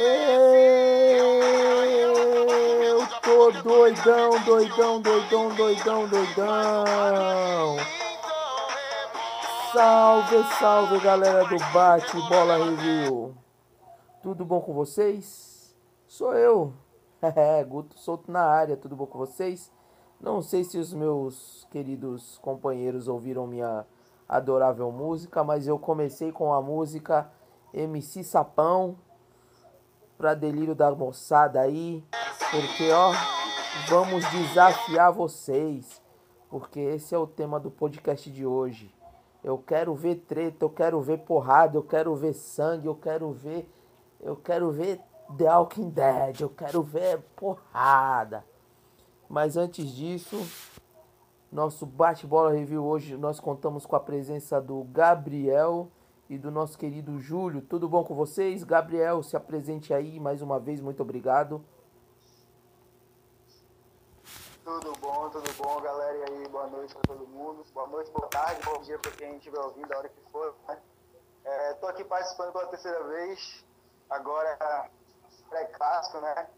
Eu tô doidão, doidão, doidão, doidão, doidão. Salve, salve galera do Bate Bola Review. Tudo bom com vocês? Sou eu. Guto solto na área, tudo bom com vocês? Não sei se os meus queridos companheiros ouviram minha adorável música, mas eu comecei com a música MC Sapão para delírio da moçada aí, porque ó, vamos desafiar vocês, porque esse é o tema do podcast de hoje. Eu quero ver treta, eu quero ver porrada, eu quero ver sangue, eu quero ver eu quero ver The Walking Dead, eu quero ver porrada. Mas antes disso, nosso bate-bola review hoje nós contamos com a presença do Gabriel e do nosso querido Júlio. Tudo bom com vocês? Gabriel, se apresente aí mais uma vez, muito obrigado. Tudo bom, tudo bom, galera? E aí, boa noite para todo mundo. Boa noite, boa tarde, bom dia para quem estiver ouvindo, a hora que for. Né? É, aqui participando pela terceira vez. Agora, pré-clássico, né?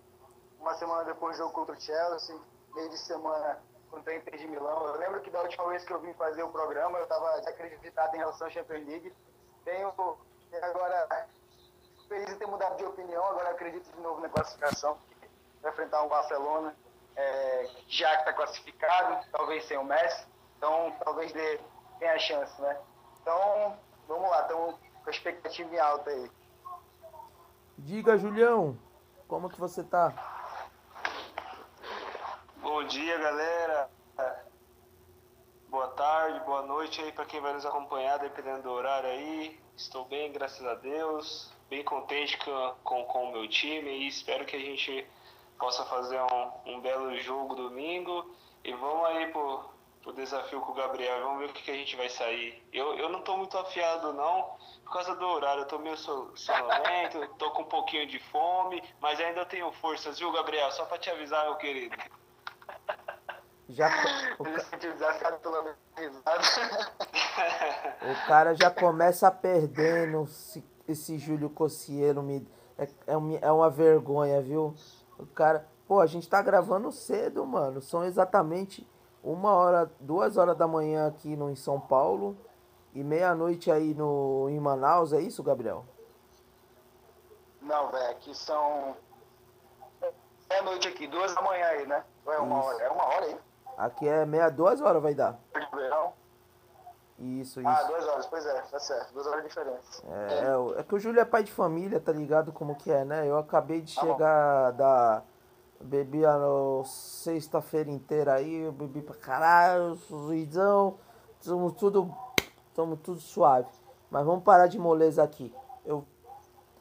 Uma semana depois do jogo contra o Chelsea, meio de semana contra a Inter de Milão. Eu lembro que da última vez que eu vim fazer o programa, eu estava desacreditado em relação à Champions League. Tenho agora feliz em ter mudado de opinião, agora acredito de novo na classificação. Vai enfrentar um Barcelona, é, já que está classificado, talvez sem o Messi, então talvez dê, tenha chance, né? Então, vamos lá, estamos com a expectativa em alta aí. Diga, Julião, como que você tá? Bom dia, galera. Boa tarde, boa noite aí para quem vai nos acompanhar, dependendo do horário aí. Estou bem, graças a Deus. Bem contente com, com, o meu time e espero que a gente possa fazer um, um belo jogo domingo. E vamos aí pro, pro desafio com o Gabriel. Vamos ver o que, que a gente vai sair. Eu, eu não tô muito afiado, não, por causa do horário. Eu tô meio sonolento, tô com um pouquinho de fome, mas ainda tenho forças, viu, Gabriel? Só para te avisar, meu querido. Já, o, ca... o cara já começa perdendo. Esse Júlio Cossieiro me, é, é, é uma vergonha, viu? O cara. Pô, a gente tá gravando cedo, mano. São exatamente uma hora, duas horas da manhã aqui no, em São Paulo e meia-noite aí no, em Manaus. É isso, Gabriel? Não, velho. Aqui são. É noite aqui, duas da manhã aí, né? Ou é uma Isso. hora? É uma hora aí? Aqui é meia, duas horas vai dar. Isso, isso. Ah, duas horas, pois é, tá certo. Duas horas de diferença. É, é, é que o Júlio é pai de família, tá ligado como que é, né? Eu acabei de Tá bom. chegar da. Bebi a sexta-feira inteira aí, eu bebi pra caralho, ruizão, somos tudo. Somos tudo suave. Mas vamos parar de moleza aqui. Eu,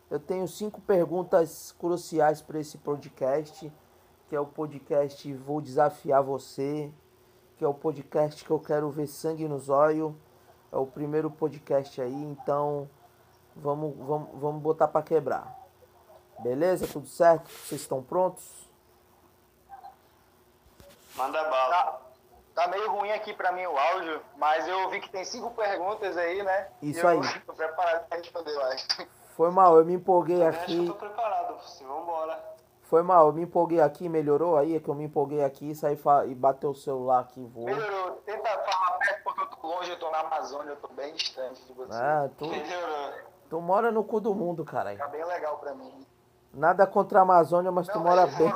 eu tenho cinco perguntas cruciais para esse podcast, que é o podcast Vou Desafiar Você, que é o podcast que eu quero ver sangue nos olhos. É o primeiro podcast aí, então vamos, vamos, vamos botar para quebrar. Beleza? Tudo certo? Vocês estão prontos? Manda bala. Tá, tá meio ruim aqui pra mim o áudio, mas eu vi que tem cinco perguntas aí, né? Isso E eu aí. Tô preparado pra responder, eu acho. Foi mal, eu me empolguei Eu acho que eu aqui. tô preparado, assim, vambora. Foi mal, eu me empolguei aqui, melhorou aí, é que eu me empolguei aqui, saí fa- e bateu o celular aqui e voou. Melhorou. Tenta falar perto porque eu tô longe, eu tô na Amazônia, eu tô bem distante de você. Ah, tu, Melhorou. tu mora no cu do mundo, caralho. Tá bem legal pra mim. Nada contra a Amazônia, mas tu Não, mora é- bem.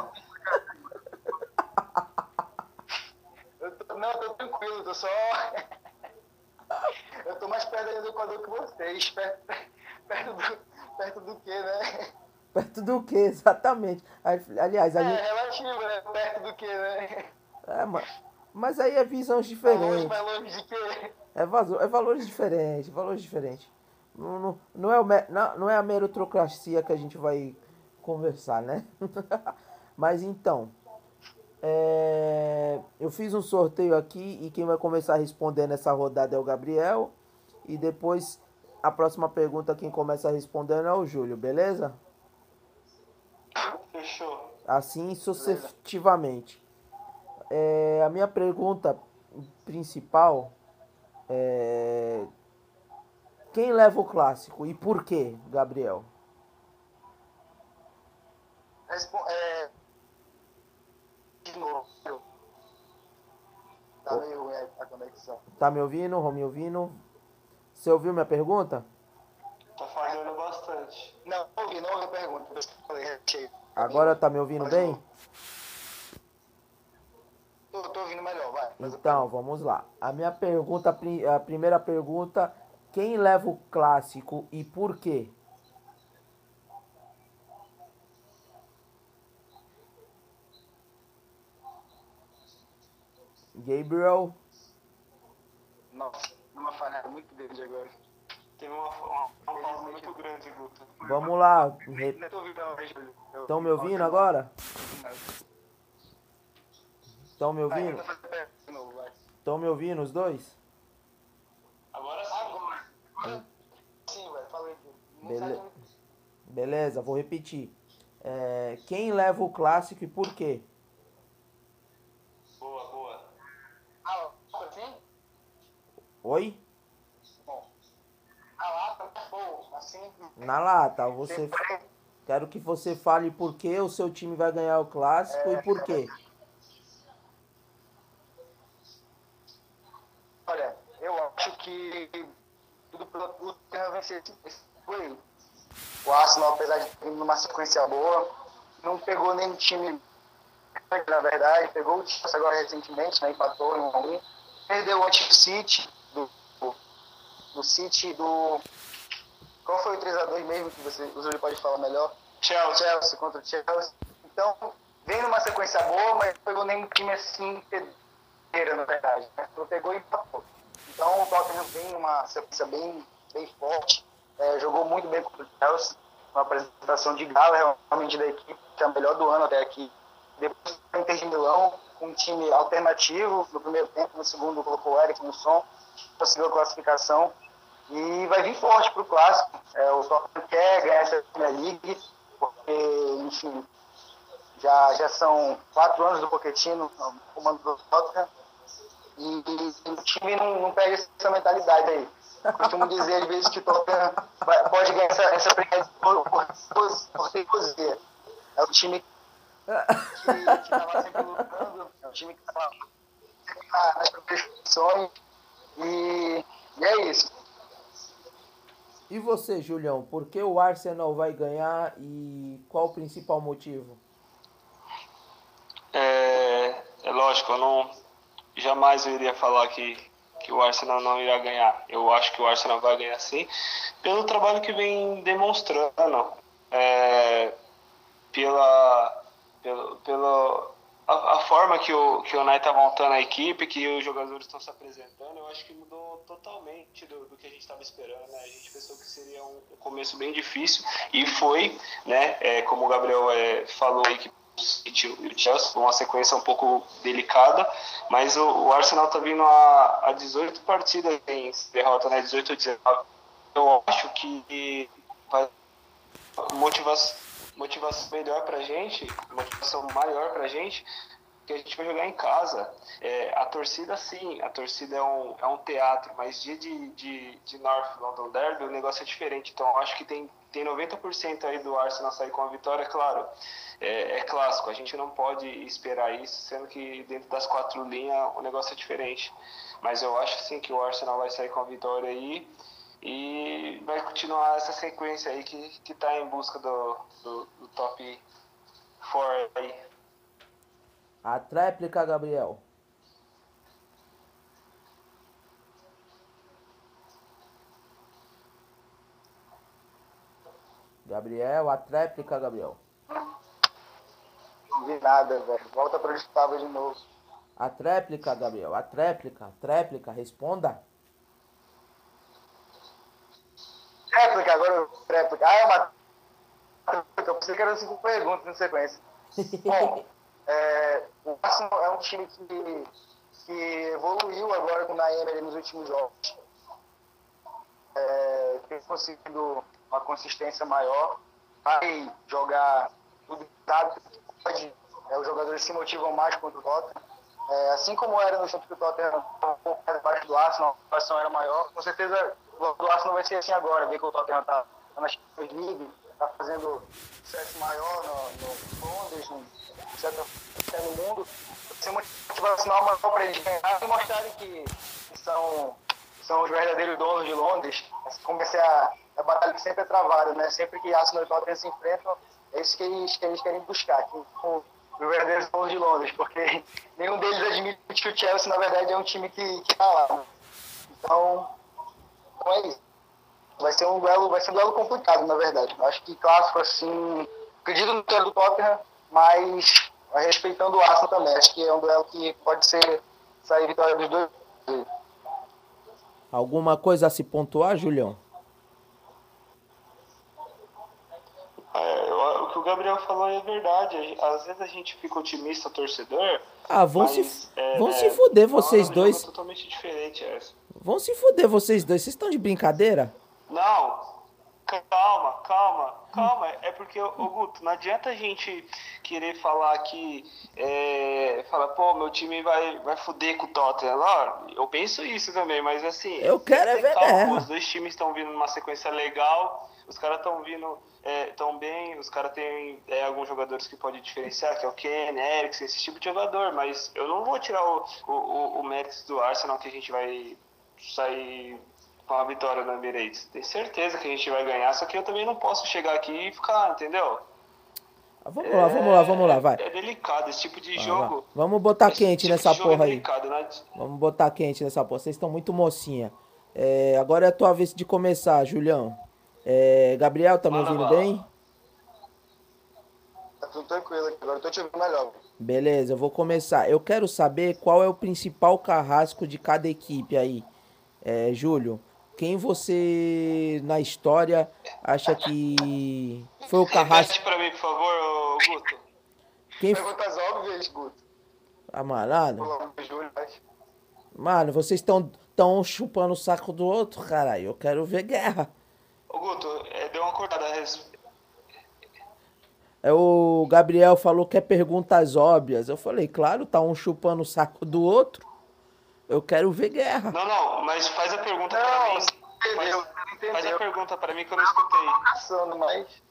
Eu tô, não, eu tô tranquilo, eu tô só. eu tô mais perto do Equador que vocês. Perto, perto, do, perto do que, né? Perto do que, exatamente. Aliás, a É, relativo, né? Perto do que, né? É, mas, mas aí é visões longe, diferentes. vai longe de quê? É, vaso- é valores diferentes, valores diferentes. Não, não, não, é o não, não é a meritocracia que a gente vai conversar, né? Mas então, é, eu fiz um sorteio aqui e quem vai começar a responder nessa rodada é o Gabriel. E depois, a próxima pergunta, quem começa respondendo é o Júlio, beleza? Assim sucessivamente. É, a minha pergunta principal é quem leva o clássico e por quê, Gabriel? É... De novo. Tá meio ruim a conexão. Tá me ouvindo? Me ouvindo? Você ouviu minha pergunta? Tá falhando bastante. Não, ouvi, não ouvi a pergunta. Eu falei. Agora tá me ouvindo bem? Tô, tô ouvindo melhor, vai. Então, vamos lá. A minha pergunta, a primeira pergunta, quem leva o clássico e por quê? Gabriel, Nossa, uma falha muito grande agora. Teve uma, uma, uma pausa muito grande, Guto. vamos lá. Eu- Estão me ouvindo agora? Estão me ouvindo? Estão me ouvindo os dois? Agora sim. Bele-. Beleza, vou repetir. É, quem leva o clássico e por quê? Boa, boa. Ah? Oi? Bom. A lata, pô, assim. Na lata, você quero que você fale por que o seu time vai ganhar o clássico e por quê. Olha, eu acho que tudo pelo esse foi. O Arsenal, apesar de ter numa sequência boa, não pegou nenhum time, na verdade, pegou o Chelsea agora recentemente, né, empatou em 1 a 1 perdeu o antigo City, do, do City, do... Qual foi o 3x2 mesmo que você, o Júlio pode falar melhor? Chelsea. Chelsea contra o Chelsea. Então, vem numa sequência boa, mas não pegou nenhum time assim inteiro, na verdade. Né? Não pegou e empatou. Então, o Tottenham vem numa sequência bem, bem forte. É, jogou muito bem contra o Chelsea. Uma apresentação de gala realmente da equipe, que é a melhor do ano até aqui. Depois, o Inter de Milão, com um time alternativo. No primeiro tempo, no segundo, colocou o Eric no som. Conseguiu a classificação. E vai vir forte para o clássico. É, o Tottenham quer ganhar essa Premier League, porque, enfim, já, já são quatro anos do Pochettino comando do Tottenham. E, e o time não, não pega essa mentalidade aí. Costumo dizer às vezes que o Tottenham vai- pode ganhar essa, essa Premier por, por, por, por. É o time que estava sempre lutando, é um time que estava sempre na- nas competições. E, e é isso. E você, Julião, por que o Arsenal vai ganhar e qual o principal motivo? É, é lógico, eu não jamais iria falar que, que o Arsenal não irá ganhar. Eu acho que o Arsenal vai ganhar sim, pelo trabalho que vem demonstrando, é, pela, pelo, pela a, a forma que o que o United está montando a equipe, que os jogadores estão se apresentando, eu acho que mudou totalmente do, do que a gente estava esperando. Né? A gente pensou que seria um, um começo bem difícil e foi, né? É, como o Gabriel é, falou aí que o Chelsea, uma sequência um pouco delicada, mas o, o Arsenal está vindo a, a 18 partidas em derrota, né? 18 ou 19. Eu acho que vai motivação, motivação melhor pra gente, motivação maior pra gente, que a gente vai jogar em casa. É, a torcida, sim, a torcida é um, é um teatro, mas dia de, de, de North London Derby o negócio é diferente. Então, acho que tem, tem 90% aí do Arsenal sair com a vitória, claro. É, é clássico, a gente não pode esperar isso, sendo que dentro das quatro linhas o negócio é diferente. Mas eu acho sim que o Arsenal vai sair com a vitória aí e vai continuar essa sequência aí que, que tá em busca do, do, do top 4 aí. A tréplica, Gabriel. Gabriel, a tréplica, Gabriel. Não vi nada, velho. Volta para onde estava de novo. A tréplica, Gabriel. A tréplica, tréplica, responda. Réplica, agora réplica. Ah, é uma. Eu pensei que eram cinco perguntas na sequência. Bom, é, o Arsenal é um time que, que evoluiu agora com o Naemer nos últimos jogos. É, tem conseguido uma consistência maior. Vai jogar tudo sabe que pode. É, os jogadores se motivam mais contra o Tottenham. É, assim como era no tempo que o Tottenham um pouco mais abaixo do Arsenal, a situação era maior. Com certeza o do Arsenal vai ser assim agora, ver que o Tottenham está tá na Champions League, tá fazendo sucesso maior no, no Londres, no, no mundo, ser motivacional maior para eles ganhar e mostrarem que, são, são os verdadeiros donos de Londres. Comecei a, a batalha que sempre é travada, né? Sempre que Arsenal e Tottenham se enfrentam, é isso que eles, que eles querem buscar, que, os verdadeiros donos de Londres, porque nenhum deles admite que o Chelsea, na verdade, é um time que está lá. Né? Então, é isso. Vai ser um duelo, vai ser um duelo complicado, na verdade. Acho que clássico, assim, acredito no duelo do Tottenham, mas respeitando o Arsenal também. Acho que é um duelo que pode ser sair vitória dos dois. Alguma coisa a se pontuar, Julião? É, o que o Gabriel falou é verdade. Às vezes a gente fica otimista, torcedor. Ah, vão, mas, se, é, vão se fuder vocês dois. É totalmente diferente essa. Vão se fuder vocês dois. Vocês estão de brincadeira? Não, calma, calma, calma. É porque, ô Guto, não adianta a gente querer falar que. É, fala, pô, meu time vai, vai fuder com o Tottenham. Não, eu penso isso também, mas assim. Eu quero é ver. Calma, os dois times estão vindo numa sequência legal, os caras estão vindo é, tão bem, os caras têm é, alguns jogadores que podem diferenciar, que é o Ken, Eriksen, esse tipo de jogador, mas eu não vou tirar o, o, o, o mérito do Arsenal que a gente vai sair com a vitória no Emirates. Tenho certeza que a gente vai ganhar, só que eu também não posso chegar aqui e ficar, entendeu? Ah, vamos é, lá, vamos lá, vamos lá, vai. É delicado esse tipo de jogo. Vamos botar quente tipo nessa porra é aí. Né? Vamos botar quente nessa porra. Vocês estão muito mocinha. É, agora é a tua vez de começar, Julião. É, Gabriel, tá me ouvindo bem? Tá tudo tranquilo aqui, agora eu tô te ouvindo melhor. Beleza, eu vou começar. Eu quero saber qual é o principal carrasco de cada equipe aí. É, Júlio, quem você, na história, acha que foi o carrasco... Repete pra mim, por favor, Guto. Quem... Perguntas óbvias, Guto. Amarado? Mano, vocês estão tão chupando o saco do outro, caralho. Eu quero ver guerra. Ô, Guto, é, deu uma cortada. É, o Gabriel falou que é perguntas óbvias. Eu falei, claro, tá um chupando o saco do outro. Eu quero ver guerra. Não, não, mas faz a pergunta não, pra mim. Entendeu, faz, faz a pergunta pra mim que eu não escutei. Mas...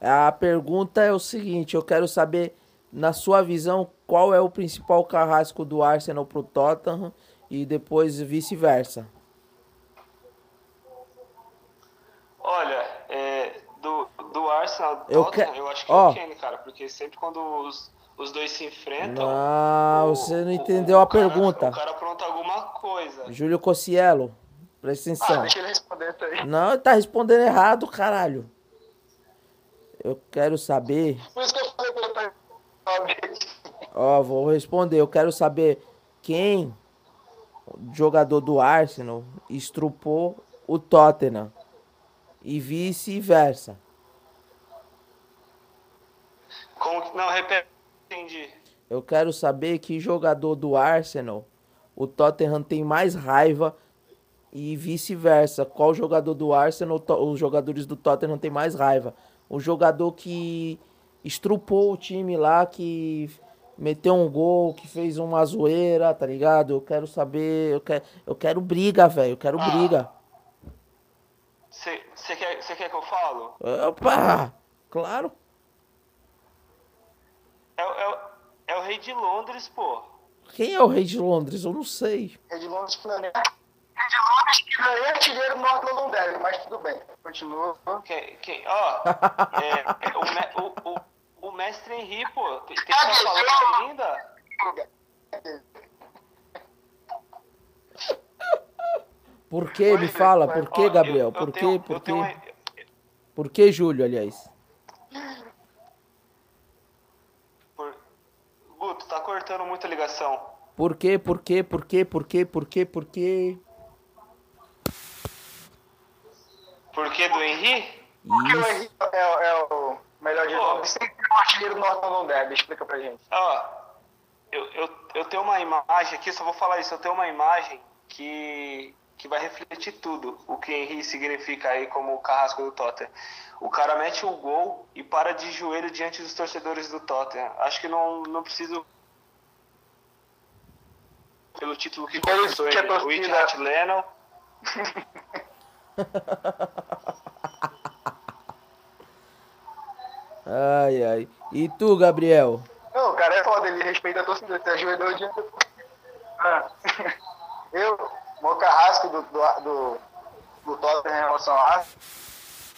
A pergunta é o seguinte, eu quero saber, na sua visão, qual é o principal carrasco do Arsenal pro Tottenham e depois vice-versa. Olha, é, do, do Arsenal, eu, Tottenham, que... eu acho que oh. é o Kane, cara, porque sempre quando os os dois se enfrentam. O, você não entendeu o, a cara, pergunta. O cara apronta alguma coisa. Júlio Cossielo, presta atenção. Ah, deixa ele responder isso aí. Não, tá respondendo errado, caralho. Eu quero saber. Por isso que eu falei pra Ó, vou responder. Eu quero saber quem, jogador do Arsenal, estrupou o Tottenham. E vice-versa. Como que. Não, repete Entendi. Eu quero saber que jogador do Arsenal o Tottenham tem mais raiva e vice-versa. Qual jogador do Arsenal os jogadores do Tottenham têm mais raiva? O jogador que estrupou o time lá, que meteu um gol, que fez uma zoeira, tá ligado? Eu quero saber, eu quero, eu quero briga, velho, eu quero ah. briga. Você quer, quer que eu falo? Opa! Claro. É, é, é o rei de Londres, pô. Quem é o rei de Londres? Eu não sei. Rei de Londres é. Rei de Londres que não é artilheiro Norte Londres, mas tudo bem. Continua. Quem? quem ó, é, é, o, o, o, mestre Henri, pô. Tem, que ainda? Por que? Me fala, por que, Gabriel? Por que? Por que? Por que, Júlio, aliás? Guto, tá cortando muita ligação. Por quê? Por quê? Por quê? Por quê? Por quê? Por quê? Por que do Henry? Porque o Henry é, é, o melhor de todos. Sempre o artilheiro do Norte não deve. Explica pra gente. Ó, eu, eu, eu tenho uma imagem aqui, só vou falar isso. Eu tenho uma imagem que que vai refletir tudo o que Henry significa aí como o carrasco do Tottenham. O cara mete o gol e para de joelho diante dos torcedores do Tottenham. Acho que não, não preciso pelo título que conquistou ele, o Itchat Lennon. Ai, ai. E tu, Gabriel? Não, o cara é foda, ele respeita a torcida, você ajoelhou o dia ah. Eu, meu carrasco do, do, do, do Tottenham em relação ao Arsenal.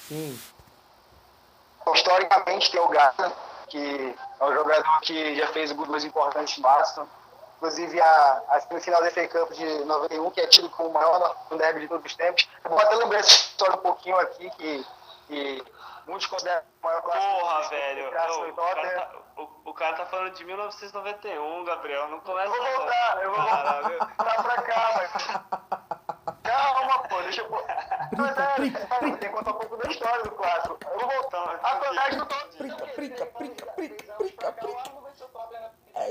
Sim. Historicamente tem o Gata, que é um jogador que já fez gols importantes no Arsenal. Inclusive a, a semifinal da FA Cup de 91, que é tido como o maior derby de todos os tempos. Eu vou até lembrar essa história um pouquinho aqui, que, que muitos consideram o maior clássico. Porra, velho. Não, o, cara tá, o, o, cara tá, falando de 1991, Gabriel. Não começa Eu vou voltar, eu vou voltar pra cá, mas... Calma, pô, deixa eu... Mas é, tem que contar um pouco da história do clássico. Eu vou voltar. A vantagem do Tottenham... Prica, prica, prica, prica, prica, prica. É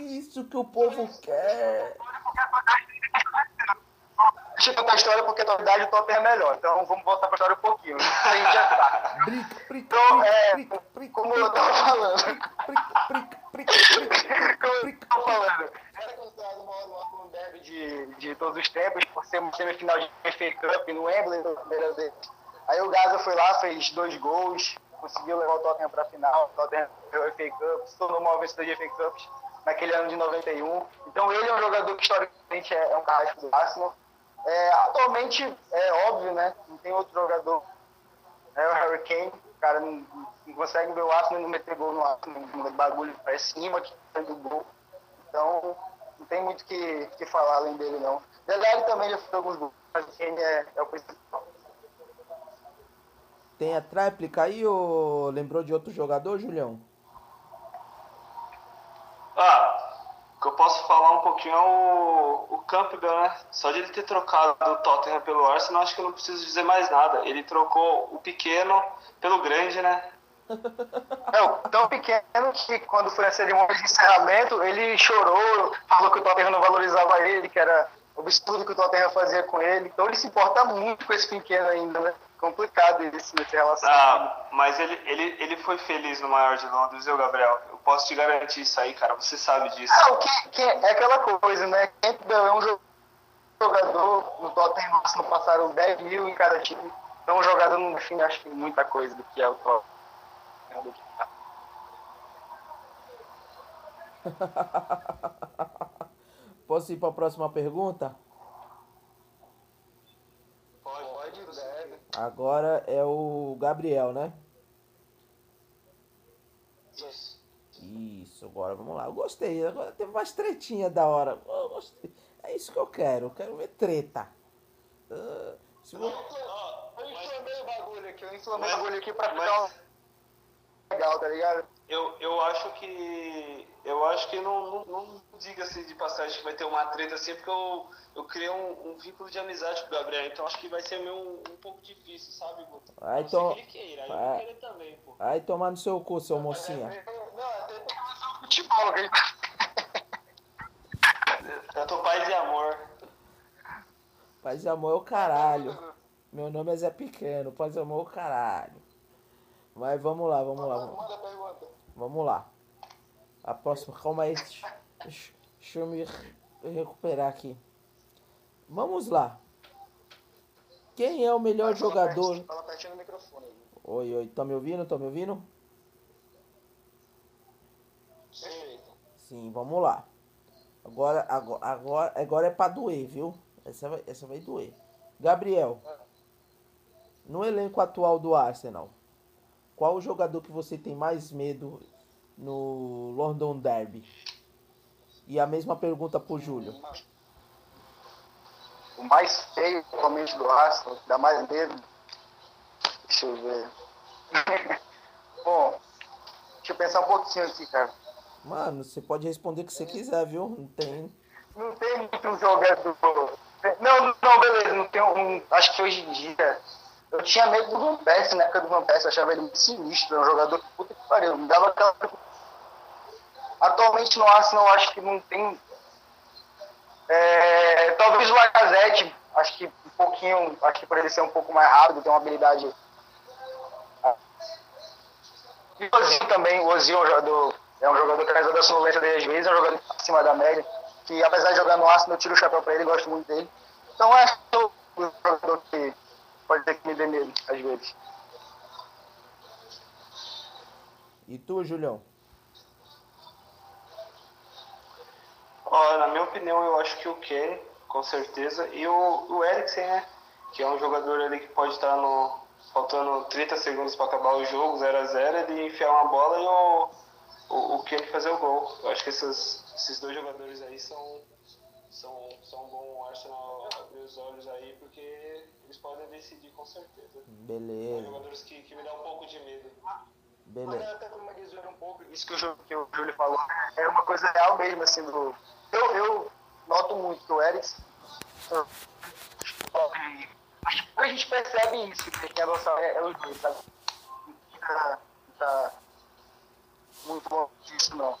isso que o povo quer. Eu contar a história porque na verdade o Tottenham é melhor. Então vamos voltar para a história um pouquinho. Então, é, como eu tava falando. Como eu tava falando. Era considerado o maior derby de, de todos os tempos, por ser uma semifinal de FA Cup no Wembley na primeira vez. Aí o Gaza foi lá, fez dois gols, conseguiu levar o Tottenham para a final. O Tottenham ganhou o FA Cup, se tornou o maior vencedor de FA Cups naquele ano de 91. Então ele é um jogador que historicamente é, é um carrasco do Arsenal. É, atualmente, é óbvio, né? Não tem outro jogador. É o Harry Kane. O cara não, não consegue ver o Arsenal não meter gol no Arsenal. Um bagulho para cima que sai do gol. Então, não tem muito o que, que falar além dele, não. Dele também já fez alguns gols, mas o Kane é, é o principal. Tem a tréplica aí ou lembrou de outro jogador, Julião? Ah, o que eu posso falar um pouquinho é o, o Campbell, né? Só de ele ter trocado o Tottenham pelo Arsenal, acho que eu não preciso dizer mais nada. Ele trocou o pequeno pelo grande, né? É, tão pequeno que quando foi a cerimônia de encerramento, ele chorou, falou que o Tottenham não valorizava ele, que era absurdo que o Tottenham fazia com ele. Então ele se importa muito com esse pequeno ainda, né? Complicado isso nessa relação. Ah, mas ele, ele, ele foi feliz no maior de Londres, viu, Gabriel? Eu posso te garantir isso aí, cara. Você sabe disso. Ah, o que, que é aquela coisa, né? Campbell é um jogador no Tottenham não passaram 10 mil em cada time. Então, um jogador não define, acho que muita coisa do que é o Tottenham. Posso ir para a próxima pergunta? Agora é o Gabriel, né? Isso. Isso, agora vamos lá. Eu gostei. Agora teve mais tretinha da hora. Eu gostei. É isso que eu quero. Eu quero ver treta. Uh, se eu, eu inflamei o bagulho aqui. Eu inflamei o bagulho aqui pra ficar legal, tá ligado? Eu, eu acho que. Eu acho que não, não, não diga assim de passagem que vai ter uma treta assim, porque eu, eu criei um, um vínculo de amizade com o Gabriel, então acho que vai ser meio um, um pouco difícil, sabe, Guto? Ai, to... que ele queira, aí eu querer também, pô. Ai, tomar no seu cu, seu mocinha. Não, tem que começar o futebol, Eu tô paz e amor. Paz e amor é o caralho. Meu nome é Zé Pequeno, paz e amor é o caralho. Mas vamos lá, vamos lá. Vamos, vamos lá. A próxima, calma aí. Deixa, deixa eu me recuperar aqui. Vamos lá. Quem é o melhor fala jogador? Perto, fala pertinho microfone. Oi, oi, tá me ouvindo? Tá me ouvindo? Sim. Sim, vamos lá. Agora, agora, agora, agora é pra doer, viu? Essa vai, essa vai doer. Gabriel, no elenco atual do Arsenal, qual o jogador que você tem mais medo no London Derby? E a mesma pergunta pro Júlio. O mais feio, atualmente, do Arsenal, dá mais medo. Deixa eu ver. Bom, deixa eu pensar um pouquinho aqui, cara. Mano, você pode responder o que você quiser, viu? Não tem. Não tem muito jogador. Não, não, beleza, não tem um. Acho que hoje em dia. Eu tinha medo do Van Persie, na época do Van Persie, achava ele sinistro, um jogador puta que pariu, me dava aquela Atualmente no Arsenal acho que não tem. É, talvez o Lacazette, acho que um pouquinho, acho que por ele ser um pouco mais rápido, tem uma habilidade. E o Ozil também, o Ozil é um jogador, é um jogador que apesar da sonolência dele às vezes, é um jogador acima da média, que apesar de jogar no Arsenal, eu tiro o chapéu para ele, gosto muito dele. Então acho que é um jogador que pode ter que me dê medo às vezes. E tu, Julião? Ó, na minha opinião, eu acho que o Ken, com certeza, e o, o Eriksen, né? Que é um jogador ali que pode estar no. faltando 30 segundos para acabar o jogo, 0 a 0 ele enfiar uma bola e o, o, o Ken fazer o gol. Eu acho que esses, esses dois jogadores aí são, são, são bom Arsenal abrir os olhos aí, porque eles podem decidir com certeza. São Beleza, jogadores que, que me dão um pouco de medo. Mas beleza. até como dizer um pouco isso que o, que o Júlio falou, é uma coisa real mesmo, assim, do... Eu, eu noto muito que o Eric... Acho que a gente percebe isso, que quem é, nossa, é, é os dois, sabe? Tá, tá muito bom disso, não.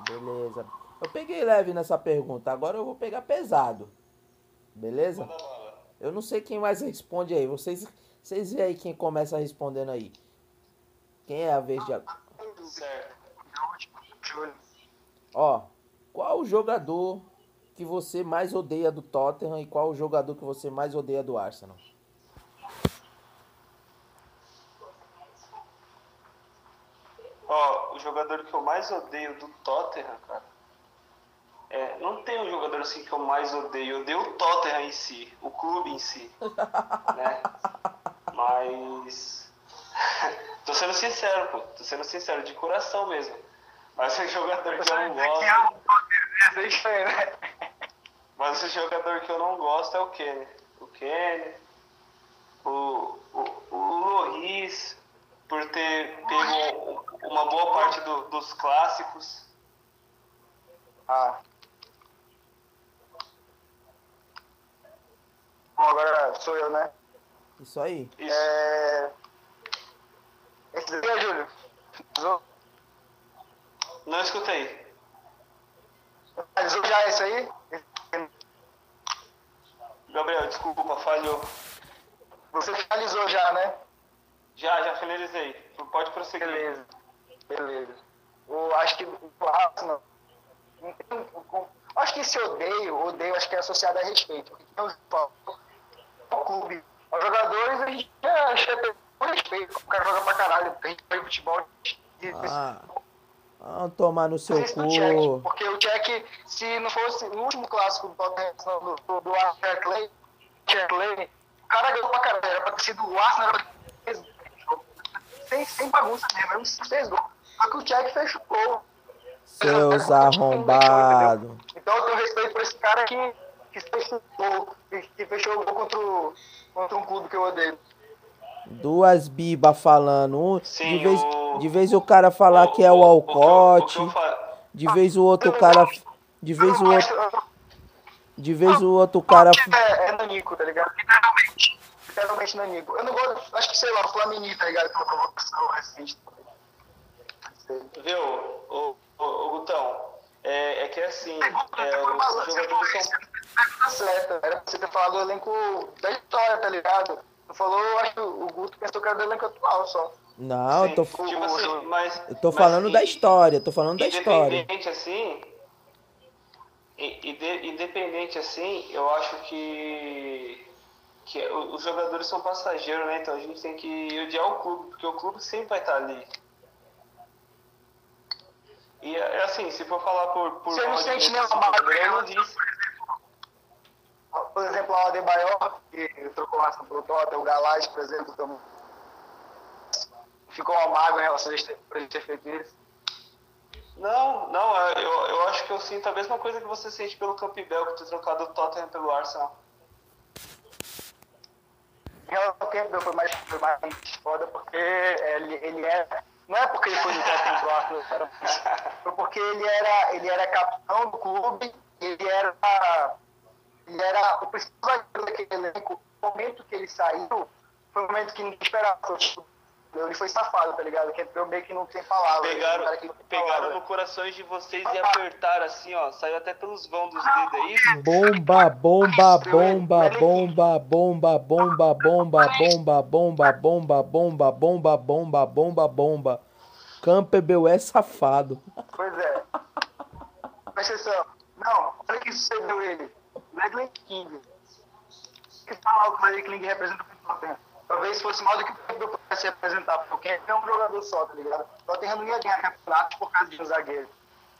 Beleza. Eu peguei leve nessa pergunta, agora eu vou pegar pesado. Beleza? Eu não sei quem mais responde aí. Vocês, vocês veem aí quem começa respondendo aí. Quem é a vez de agora? Ó, qual o jogador que você mais odeia do Tottenham e qual o jogador que você mais odeia do Arsenal? Ó, o jogador que eu mais odeio do Tottenham, cara. É, não tem um jogador assim que eu mais odeio. Eu odeio o Tottenham em si, o clube em si. né? Mas. tô sendo sincero, pô. Tô sendo sincero, de coração mesmo. Mas é jogador que eu não gosto. É aí, né? Mas esse jogador que eu não gosto é o Kenny. O Kenny. O, o, o Loris, por ter pego uma boa parte do- dos clássicos. Ah. Bom, agora sou eu, né? Isso aí. Isso. É... Esse daí é Júlio. Zou- Não escutei. Finalizou já esse aí? Gabriel, desculpa, falhou. Você finalizou já, né? Já, já finalizei. Pode prosseguir. Beleza. Beleza. Eu acho que o não Acho que esse odeio, odeio, acho que é associado a respeito. Porque tem os o clube. Os jogadores, a gente é, que é por respeito. O cara joga pra caralho. A gente vai futebol. e- Ah, vamos tomar no seu cu. porque o Tchek, se não fosse o último clássico do Tottenham, do, do, Arsenal Clay, Clay, o cara ganhou pra caralho, era pra ter sido o Arsenal, era pra ter sido sem, sem bagunça mesmo, era uns seis gols. Só que o Tchek fechou o gol. Seus arrombados. Então eu tenho respeito por esse cara que, que fechou o gol, que, fechou o gol contra, o, contra um clube que eu odeio. Duas bibas falando. Um, Sim, de, vez, o- de vez o cara falar que é o o que eu- o Alcote. De vez o outro cara. De vez o outro. De vez o outro cara. É, é Nanico, tá ligado? Literalmente. Literalmente Nanico. Eu não gosto, acho que sei lá, o Flamini, tá ligado? Que é uma provocação recente. Viu, o, o, o Gutão? É, é que assim, é, os jogadores são. Tá certo. Era pra você ter falado o elenco da história, tá ligado? Não falou, eu acho que o Guto pensou que era do elenco atual só. Não, eu tô, Sim, tipo assim, mas, eu tô mas falando da história. Tô falando da história. Independente assim, independente assim, eu acho que que os jogadores são passageiros, né? Então a gente tem que odiar o clube, porque o clube sempre vai estar ali. E é assim, se for falar por por Você não sente nenhuma jogadores, eu não mágoa, disse. Por exemplo, a Adebayor, que trocou raça pro Tota, o Galaz, por exemplo, também. Ficou uma mágoa em relação a ele ter, ter feito isso. Não, não, é, eu, eu acho que eu sinto a mesma coisa que você sente pelo Campbell, por ter trocado o Tottenham pelo Arsenal. Ao Campbell foi mais, foi mais foda porque ele, ele era. Não é porque ele foi do Tottenham pro Arsenal, foi porque ele era, ele era capitão do clube, ele era, ele era o principal zagueiro daquele elenco. O momento que ele saiu foi um momento que ninguém esperava. Tipo, ele foi safado, tá ligado? Que eu meio que não tem palavras. Pegaram, um cara que não tem pegaram palavras. no corações de vocês e apertaram assim, ó. Saiu até pelos vãos dos dedos, é isso? Bomba, bomba, bomba, bomba, bomba, bomba, bomba, bomba, bomba, bomba, bomba, bomba, bomba, bomba, bomba. Campbell é safado. Pois é. Presta atenção. Não, olha que sucedeu ele. Ledley King. Que fala o que o Ledley King representa o Tottenham. Talvez fosse mal do que o Campbell se apresentar, porque é um jogador só, tá ligado? O Tottenham não ia ganhar campeonato por causa de um zagueiro.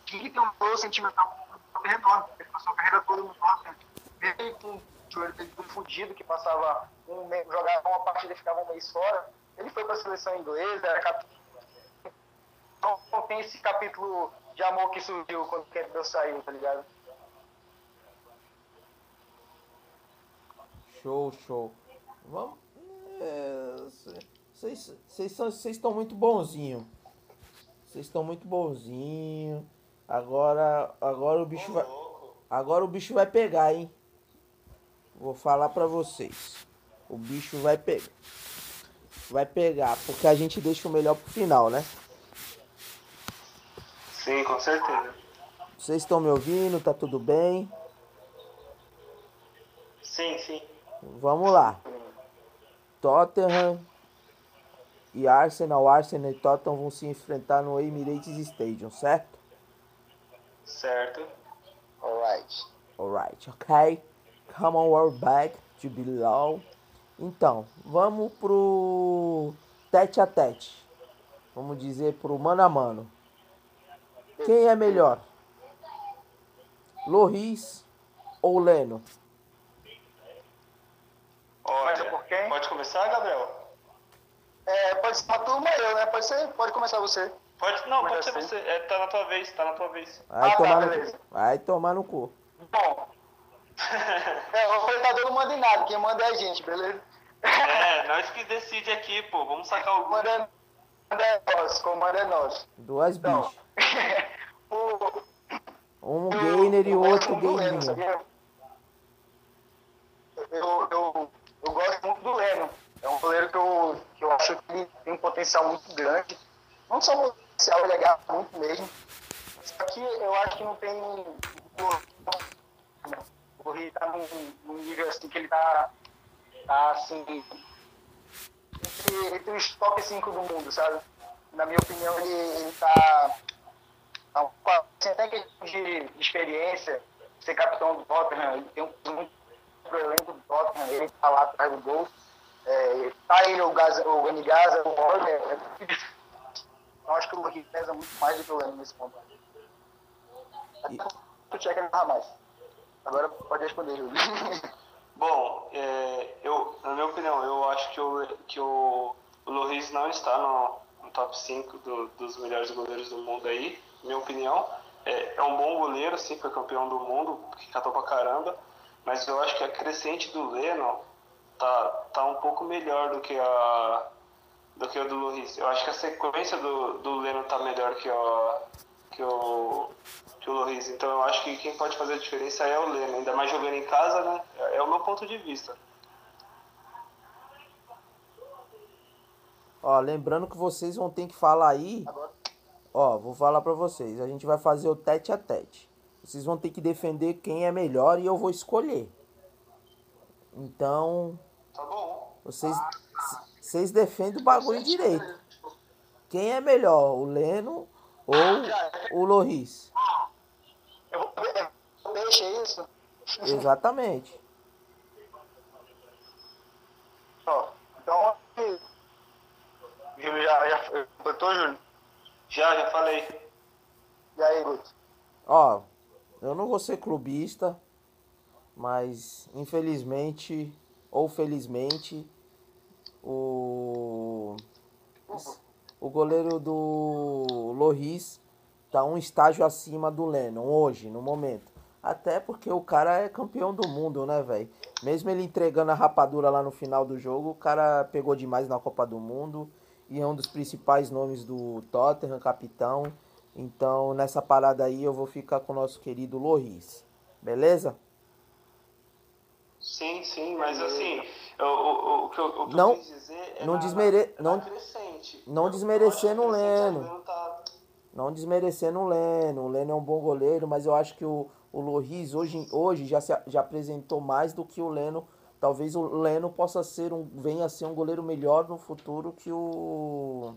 Que ter um gol sentimental Tottenham, ele passou a carreira toda no Tottenham. Ele com o joelho dele confundido, que passava um jogava uma partida e ficava um mês fora. Ele foi pra seleção inglesa, era capitão. Então tem esse capítulo de amor que surgiu quando o Campbell saiu, tá ligado? Show, show. Vamos. Vocês é, estão muito bonzinho. Vocês estão muito bonzinho. Agora, agora o bicho vai. Agora o bicho vai pegar, hein? Vou falar pra vocês. O bicho vai pegar. Vai pegar, porque a gente deixa o melhor pro final, né? Sim, com certeza. Vocês estão me ouvindo? Tá tudo bem? Sim, sim. Vamos lá. Tottenham e Arsenal. Arsenal e Tottenham vão se enfrentar no Emirates Stadium, certo? Certo. Alright. Alright, ok. Come on, we're back to below. Então, vamos pro tete a tete. Vamos dizer pro mano a mano. Quem é melhor? Loris ou Leno? Pode começar, Gabriel? É, pode ser uma turma eu, né? Pode ser? Pode começar você. Pode, não, pode ser você. É, tá na tua vez, tá na tua vez. Vai, ah, tomar, tá, no, vai tomar no cu. Bom. é, o apresentador não manda em nada, quem manda é a gente, beleza? É, nós que decide aqui, pô. Vamos sacar o. Manda é nosso, comando é nosso. Duas então, bichas. um gainer e outro gainer. Eu, eu, eu gosto muito do Leno. É um goleiro que eu, que eu acho que ele tem um potencial muito grande. Não só potencial, ele é muito mesmo. Só que eu acho que não tem. O Rio tá num, num, nível assim que ele tá, tá assim. Entre, entre os top 5 do mundo, sabe? Na minha opinião, ele, ele tá. tá assim, até que de, de experiência, ser capitão do Tottenham, ele tem um muito pro elenco do Tottenham, ele tá lá atrás do gol. É, tá ele, o, Gaza, o Ganigaza, o Horner, é muito difícil. Eu acho que o Luiz pesa muito mais do que o Leno nesse ponto. E... O Tcheca narra mais. Agora pode responder, Júlio. Bom, é, eu, na minha opinião, eu acho que o, que o, o Loris não está no, no top 5 do, dos melhores goleiros do mundo aí, minha opinião. É, é um bom goleiro, sim, foi campeão do mundo, que catou pra caramba mas eu acho que a crescente do Leno tá, tá um pouco melhor do que a do que o do Luiz. Eu acho que a sequência do, do Leno tá melhor que o que o que o Luiz. Então eu acho que quem pode fazer a diferença é o Leno, ainda mais jogando em casa, né? É, é o meu ponto de vista. Ó, lembrando que vocês vão ter que falar aí. Ó, vou falar para vocês. A gente vai fazer o tete a tete. Vocês vão ter que defender quem é melhor e eu vou escolher. Então. Tá bom. Vocês, vocês defendem o bagulho direito. Quem é melhor, o Leno ou o Loris? Eu vou deixar isso. Exatamente. Ó, então. Júlio, já, já. Botou, Júlio? Já, já falei. E aí, Guto? Ó, eu não vou ser clubista, mas infelizmente ou felizmente o o goleiro do Loris tá um estágio acima do Lennon hoje, no momento. Até porque o cara é campeão do mundo, né, velho? Mesmo ele entregando a rapadura lá no final do jogo, o cara pegou demais na Copa do Mundo e é um dos principais nomes do Tottenham, capitão. Então, nessa parada aí, eu vou ficar com o nosso querido Loris. Beleza? Sim, sim, mas assim, o, o, o que eu, o que não, eu quis dizer é não, na, desmere... na, não, não desmerecendo o Leno. Tá... Não desmerecendo o Leno. O Leno é um bom goleiro, mas eu acho que o, o Loris hoje, hoje já, se, já apresentou mais do que o Leno. Talvez o Leno possa ser um, venha a ser um goleiro melhor no futuro que o,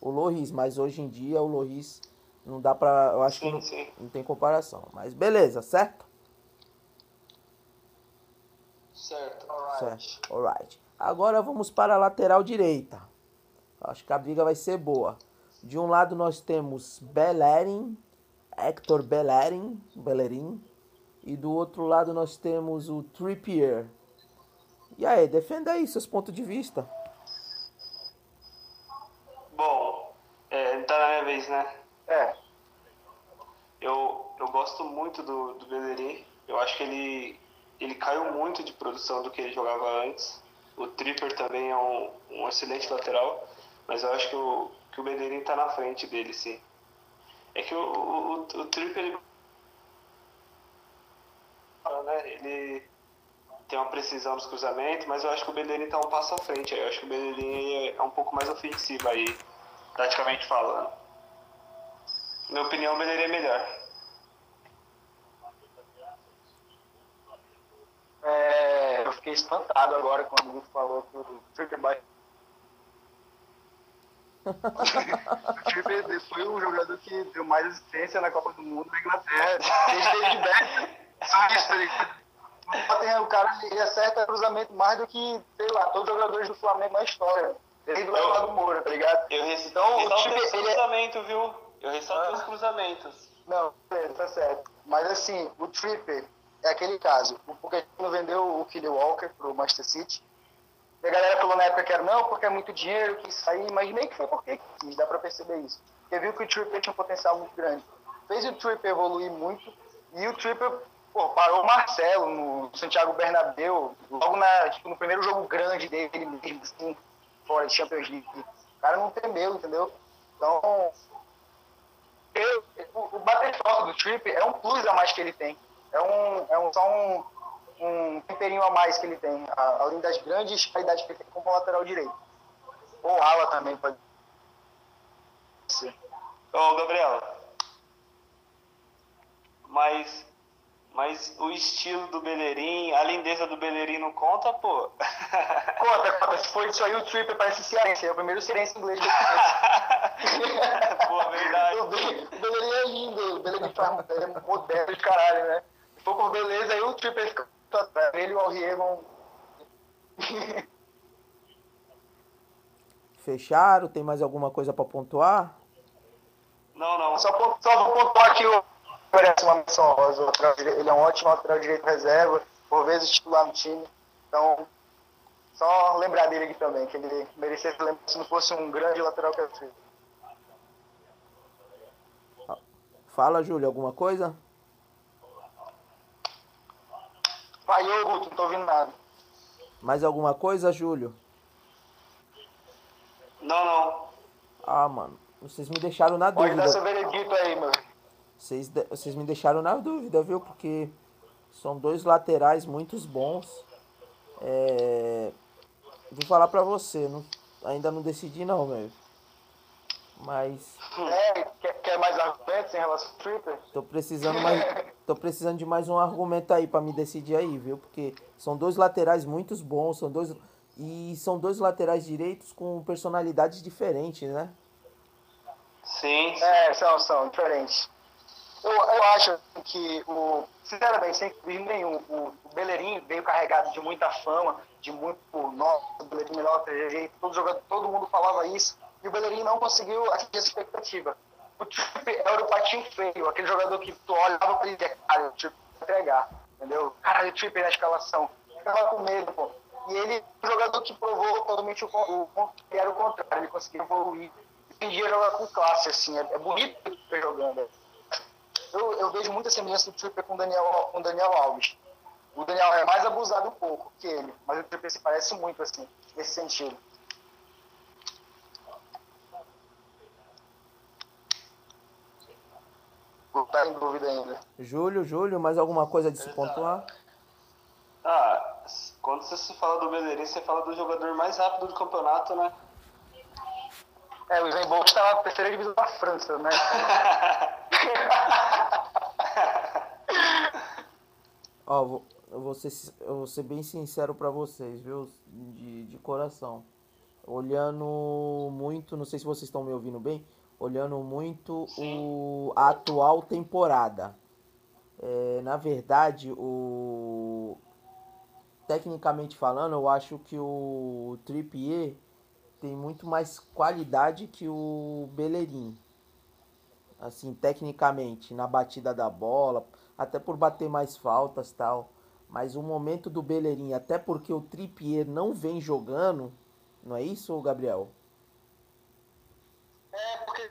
o Loris, mas hoje em dia o Loris não dá pra. Eu acho sim, que não, sim. não tem comparação. Mas beleza, certo? Certo. Alright. Certo. Alright. Agora vamos para a lateral direita. Acho que a briga vai ser boa. De um lado nós temos Bellerin, Hector Bellerin, Bellerin, e do outro lado nós temos o Trippier. E aí, defenda aí seus pontos de vista. Bom, é, tá na minha vez, né? Gosto muito do, do Bellerin. Eu acho que ele, ele caiu muito de produção do que ele jogava antes. O Tripper também é um, um excelente lateral, mas eu acho que o, que o Bellerin tá na frente dele, sim. É que o, o, o, Tripper, ele, né, ele tem uma precisão nos cruzamentos, mas eu acho que o Bellerin tá um passo à frente. Eu acho que o Bellerin é um pouco mais ofensivo aí, taticamente falando. Na minha opinião, o Bellerin é melhor. É, eu fiquei espantado agora quando o Guto falou que o o Tripper foi o jogador que deu mais assistência na Copa do Mundo na Inglaterra. Desde David Beckham. Só isso, tá? O cara ele acerta cruzamento mais do que, sei lá, todos os jogadores do Flamengo na história. Desde o Eduardo Moura, tá ligado? Eu Então, ressalto Tripper, os ele é- cruzamentos, viu? Eu ressalto Ah. os cruzamentos. Não, tá certo. Mas assim, o Tripper é aquele caso. O Pochettino vendeu o Kelly Walker pro Manchester City. E a galera falou na época que era não, porque é muito dinheiro, quis sair, mas meio que foi porque quis, dá pra perceber isso. Porque viu que o Tripper tinha um potencial muito grande. Fez o Tripper evoluir muito e o Tripper pô, parou o Marcelo no Santiago Bernabéu, logo na, tipo, no primeiro jogo grande dele mesmo, assim, fora de Champions League. O cara não temeu, entendeu? Então, eu, o, o bater forte do Trip é um plus a mais que ele tem. É um, é um só um, um temperinho a mais que ele tem, a- além das grandes qualidades que ele tem como lateral direito. Ou ala também pode ser. Ô, Gabriel. Mas, mas o estilo do Bellerin, a lindeza do Bellerin não conta, pô. Conta, conta, se for isso aí, o Trip parece cearense. É o primeiro cearense inglês que eu conheço. Pô, verdade. O Be- o Bellerin é lindo, o Bellerin é moderno de caralho, né? For por beleza, aí o Tripper fica atrás. Ele e o Aurier vão... Fecharam? Tem mais alguma coisa pra pontuar? Não, não. Só, só vou pontuar que o merece uma menção rosa. Ele é um ótimo lateral direito reserva, por vezes titular no time. Então, só lembrar dele aqui também, que ele merecia ser lembrado se não fosse um grande lateral que o Tripper. Fala, Júlio, alguma coisa? Falhou, Guto, não tô ouvindo nada. Mais alguma coisa, Júlio? Não, não. Ah, mano, vocês me deixaram na Pode dar seu dúvida. veredito aí, meu. Vocês, de- vocês me deixaram na dúvida, viu? Porque são dois laterais muito bons. É... Vou falar pra você, não- ainda não decidi não, meu. Mas É, quer, quer mais argumentos em relação ao Tripper? tô precisando mais, tô precisando de mais um argumento aí pra me decidir aí, viu? Porque são dois laterais muito bons, são dois e são dois laterais direitos com personalidades diferentes, né? Sim, sim. É, são, são diferentes. Eu, eu acho que o. Sinceramente, sem clubismo nenhum, o, o Bellerin veio carregado de muita fama, de muito. Nossa, o Bellerin melhor todo, jogador, todo mundo falava isso, e o Bellerin não conseguiu atingir essa expectativa. O Tripper era o patinho feio, aquele jogador que tu olhava pra ele e dizia, cara, o Tripper vai entregar, entendeu? Caralho, o Tripper na escalação. Ficava com medo, pô. E ele um jogador que provou totalmente o, o, que era o contrário, ele conseguiu evoluir. Entendia jogar com classe, assim, é, é bonito o Tripper jogando. Eu, eu vejo muita semelhança do Tripper com o Daniel, com o Daniel Alves. O Daniel é mais abusado um pouco que ele, mas o Tripper se parece muito, assim, nesse sentido. Não tá em dúvida ainda. Júlio, Júlio, mais alguma coisa de se pontuar? Ah, quando você se fala do Bellerin, você fala do jogador mais rápido do campeonato, né? É, o Usain Bolt tá na terceira divisão da França, né? Ó, vou, eu, vou ser, eu vou ser bem sincero pra vocês, viu? De, de coração. Olhando muito, não sei se vocês estão me ouvindo bem, olhando muito o, a atual temporada. É, na verdade, o tecnicamente falando, eu acho que o Trippier tem muito mais qualidade que o Bellerin. Assim, tecnicamente, na batida da bola, até por bater mais faltas tal. Mas o momento do Bellerin, até porque o Trippier não vem jogando, não é isso, Gabriel? É, porque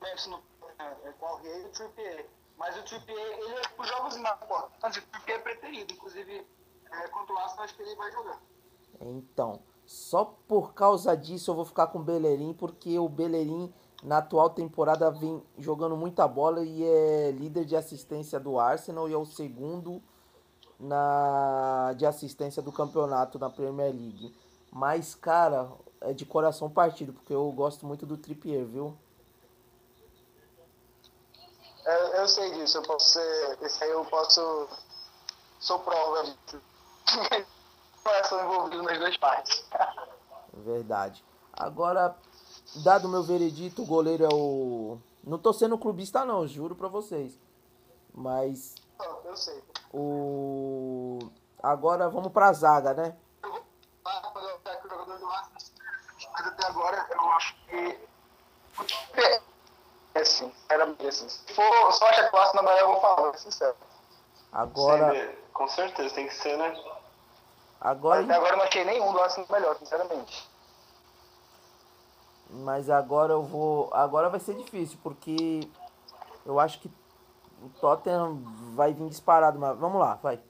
tem um no é, com o Rei e o Trippier. Mas o Trippier, ele é os jogos mais importantes, o Trippier é preterido. Inclusive, é, contra o Arsenal, acho que ele vai jogar. Então, só por causa disso eu vou ficar com o Bellerin, porque o Bellerin na atual temporada vem jogando muita bola e é líder de assistência do Arsenal e é o segundo na de assistência do campeonato na Premier League. Mas, cara, é de coração partido, porque eu gosto muito do Trippier, viu? Eu, eu sei disso, eu posso ser. Esse aí eu posso. Sou prova disso. Sou envolvido nas duas partes. Verdade. Agora, dado meu veredito, o goleiro é o. Não tô sendo clubista, não, juro pra vocês. Mas. Eu sei. O. Agora vamos pra zaga, né? Mas até agora eu acho que. É assim, era assim. Se for só achar classe na Bahia, eu vou falar, é sincero. Agora. Sim, com certeza, tem que ser, né? Agora. Até agora eu não achei nenhum do Arsenal melhor, sinceramente. Mas agora eu vou. Agora vai ser difícil, porque eu acho que o Tottenham vai vir disparado. Mas vamos lá, vai.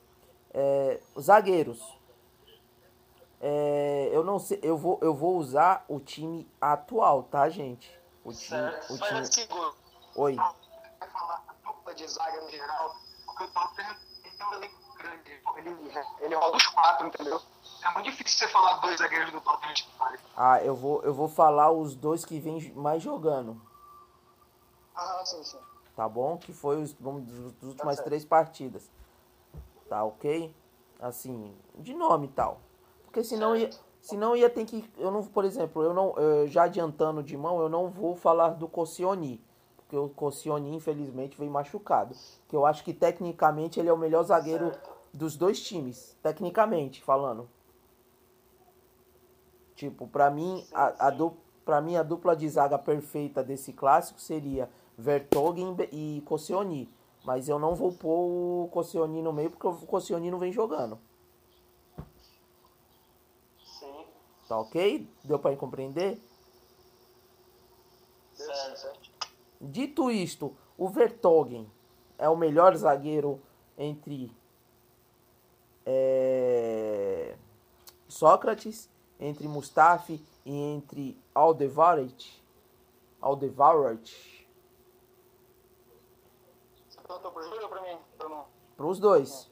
É, os zagueiros. É, eu não sei, eu vou, eu vou usar o time atual, tá, gente? O time, certo. o. Mas assim, Oi. Vai falar a dupla de zaga no geral, porque o Tottenham tem um elenco grande. Ele, ele roda os quatro, entendeu? É muito difícil você falar dois zagueiros do Tottenham titulares. Ah, eu vou, eu vou falar os dois que vêm mais jogando. Ah, sim, sim. Tá bom? Que foi os vamos, dos, das últimas certo. três partidas. Tá ok? Assim, de nome e tal. Porque senão ia, senão ia ter que. Eu não, por exemplo, eu não. eu já adiantando de mão, eu não vou falar do Koscielny. Porque o Koscielny, infelizmente, veio machucado. Que eu acho que tecnicamente ele é o melhor zagueiro dos dois times. Tecnicamente falando. Tipo, pra mim, a, a, du, pra mim, a dupla de zaga perfeita desse clássico seria Vertogen e Koscielny. Mas eu não vou pôr o Koscielny no meio porque o Koscielny não vem jogando. Sim. Tá ok? Deu pra compreender? Dito isto, o Vertogen é o melhor zagueiro entre é, Sócrates, entre Mustafi e entre Aldevaret. Aldevaret. Eu não. Para os dois.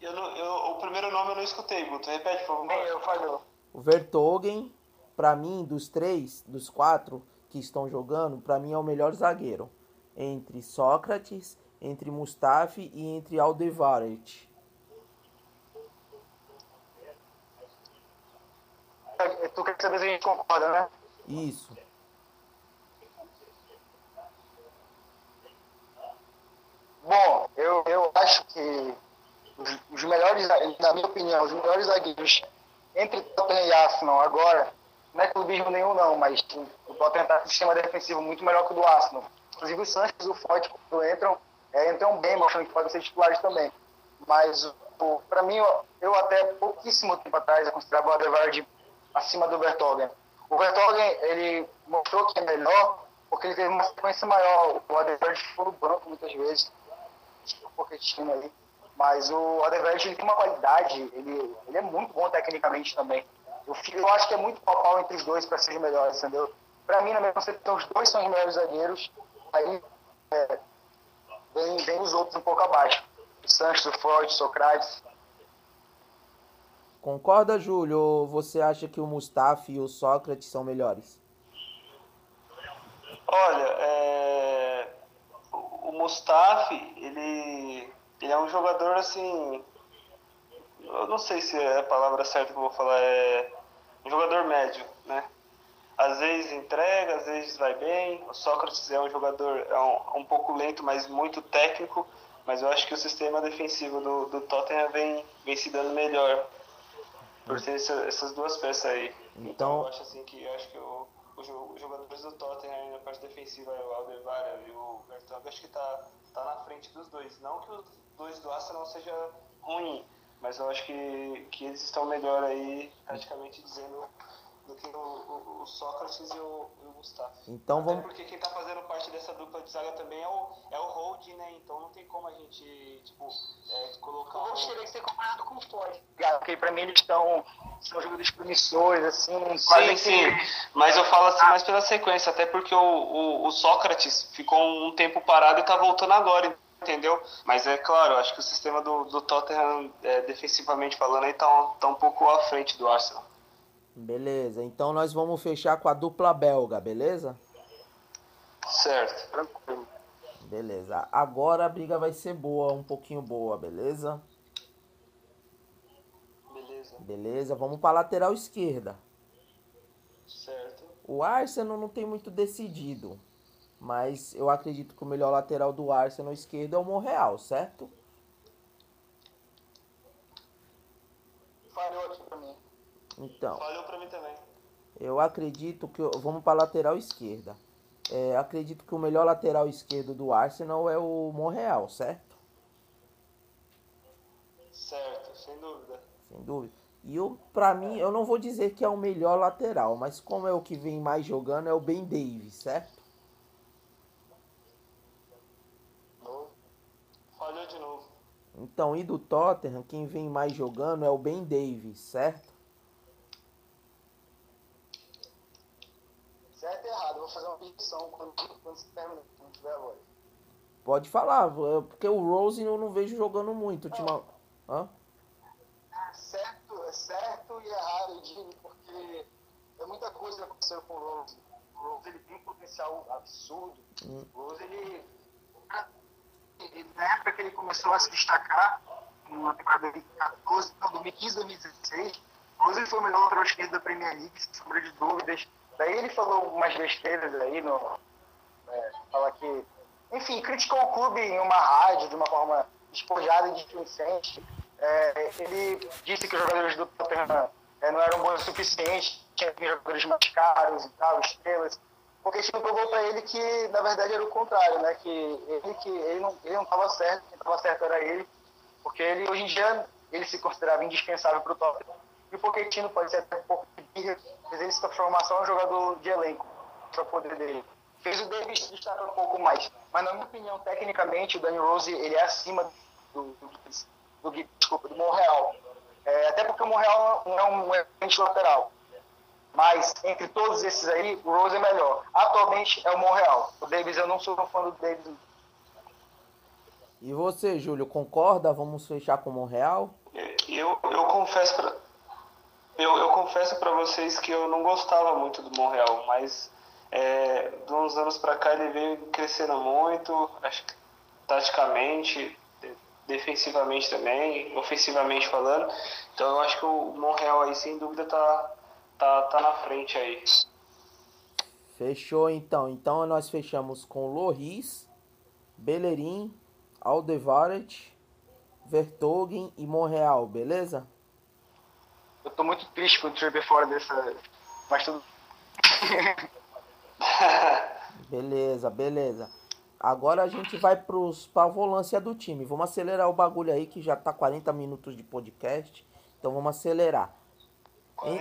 Eu não, eu, o primeiro nome eu não escutei, Guto. Repete, por favor. Eu falhou. O Vertogen, pra mim, dos três, dos quatro que estão jogando, pra mim é o melhor zagueiro. Entre Sócrates, entre Mustafi e entre Aldevaret. Tu quer saber se a gente concorda, né? Isso. Bom, eu, eu acho que os, os melhores, na minha opinião, os melhores zagueiros entre Tottenham e Arsenal agora, não é clubismo nenhum não, mas o Tottenham está com um sistema defensivo muito melhor que o do Arsenal. Inclusive o Sanches o Forte, quando entram, é, entram bem, mostrando que podem ser titulares também. Mas, para mim, eu, até pouquíssimo tempo atrás eu considerava o Adebayor acima do Vertonghen. O Vertonghen, ele mostrou que é melhor porque ele teve uma sequência maior. O Adebayor ficou no banco muitas vezes, um pouquinho aí. Mas o ele tem uma qualidade, ele, ele é muito bom tecnicamente também. Eu, eu acho que é muito pau entre os dois para ser os melhores, entendeu? Para mim, na minha concepção, os dois são os melhores zagueiros. Aí é, vem, vem os outros um pouco abaixo. O Santos, o Freud, o Socrates. Concorda, Júlio? Ou você acha que o Mustafi e o Sócrates são melhores? Olha, é, o o Mustafi, ele, ele é um jogador assim. Eu não sei se é a palavra certa que eu vou falar, é um jogador médio, né? Às vezes entrega, às vezes vai bem. O Sócrates é um jogador é um, um pouco lento, mas muito técnico. Mas eu acho que o sistema defensivo do, do Tottenham vem, vem se dando melhor. por ter essa- essas duas peças aí. Então, Então- eu acho assim que acho que o, o os jogadores do Tottenham na parte defensiva, o Alderweireld e o Vertonghen, acho que tá, tá na frente dos dois. Não que os dois do Arsenal seja ruim, mas eu acho que, que eles estão melhor aí, praticamente dizendo, do que o, o, o Sócrates e o, e o Gustavo. Então Até vamos. porque quem tá fazendo parte dessa dupla de zaga também é o, é o Holding, né? Então não tem como a gente, tipo, é, colocar Eu o... gostaria de ser comparado com o Floyd. Porque pra mim eles estão. São jogadores promissores, assim, Sim, quase sim, mas eu falo assim mais pela sequência, até porque o, o, o Sócrates ficou um tempo parado e tá voltando agora, entendeu? Mas é claro, acho que o sistema do, do Tottenham, é, defensivamente falando, aí tá, um- tá um pouco à frente do Arsenal. Beleza, então nós vamos fechar com a dupla belga, beleza? Certo. tranquilo. Beleza. Agora a briga vai ser boa, um pouquinho boa, beleza? Beleza. Beleza, vamos para lateral esquerda. Certo. O Arsenal não tem muito decidido, mas eu acredito que o melhor lateral do Arsenal esquerdo é o Monreal, certo? Falhou aqui pra mim. Então, Valeu pra mim também. eu acredito que vamos para lateral esquerda. É, acredito que o melhor lateral esquerdo do Arsenal é o Monreal, certo? Certo, sem dúvida. Sem dúvida. E eu, pra mim, eu não vou dizer que é o melhor lateral, mas como é o que vem mais jogando é o Ben Davis, certo? Falhou de novo. Então, e do Tottenham, quem vem mais jogando é o Ben Davis, certo? Certo e errado, eu vou fazer uma petição quando, quando você terminar, quando tiver a voz. Pode falar, porque o Rose eu não vejo jogando muito. Ultima... Hã? Certo, é certo e errado, eu digo, porque é muita coisa que aconteceu com o Rose. O Rose ele tem um potencial absurdo. Hum. O Rose ele, Na época que ele começou a se destacar, na temporada de 2014, não, 2015, 2016, o Rose ele foi o melhor lateral da Premier League, sem sombra de dúvidas. Daí ele falou umas besteiras aí, no, é, fala que, enfim, criticou o clube em uma rádio de uma forma despojada e displicente. É, ele disse que os jogadores do Tottenham é, não eram bons o suficiente, tinha jogadores mais caros e tal, estrelas. Porque isso provou para ele que, na verdade, era o contrário, né? Que ele, que ele não estava certo, quem estava certo era ele. Porque ele, hoje em dia, ele se considerava indispensável para o Tottenham. E o Pochettino pode ser até um pouco de birra, mas ele se transformar só um jogador de elenco, para o poder dele. Fez o Davis destacar um pouco mais. Mas, na minha opinião, tecnicamente, o Danny Rose ele é acima do, do, do, do, desculpa, do Monreal. É, até porque o Monreal não é um excelente lateral. Mas, entre todos esses aí, o Rose é melhor. Atualmente é o Monreal. O Davis, eu não sou um fã do Davis. E você, Júlio, concorda? Vamos fechar com o Monreal? Eu, eu confesso pra, eu, eu confesso para vocês que eu não gostava muito do Monreal, mas é, de uns anos para cá ele veio crescendo muito, acho que taticamente, de- defensivamente também, ofensivamente falando. Então eu acho que o Monreal aí sem dúvida tá, tá, tá na frente aí. Fechou então. Então nós fechamos com Loris, Bellerin, Aldevaret, Vertogen e Monreal, beleza? Eu tô muito triste com o Tripper fora dessa. Mas tudo. Beleza, beleza. Agora a gente vai pros, pra volância do time. Vamos acelerar o bagulho aí que já tá 40 minutos de podcast. Então vamos acelerar. Hein?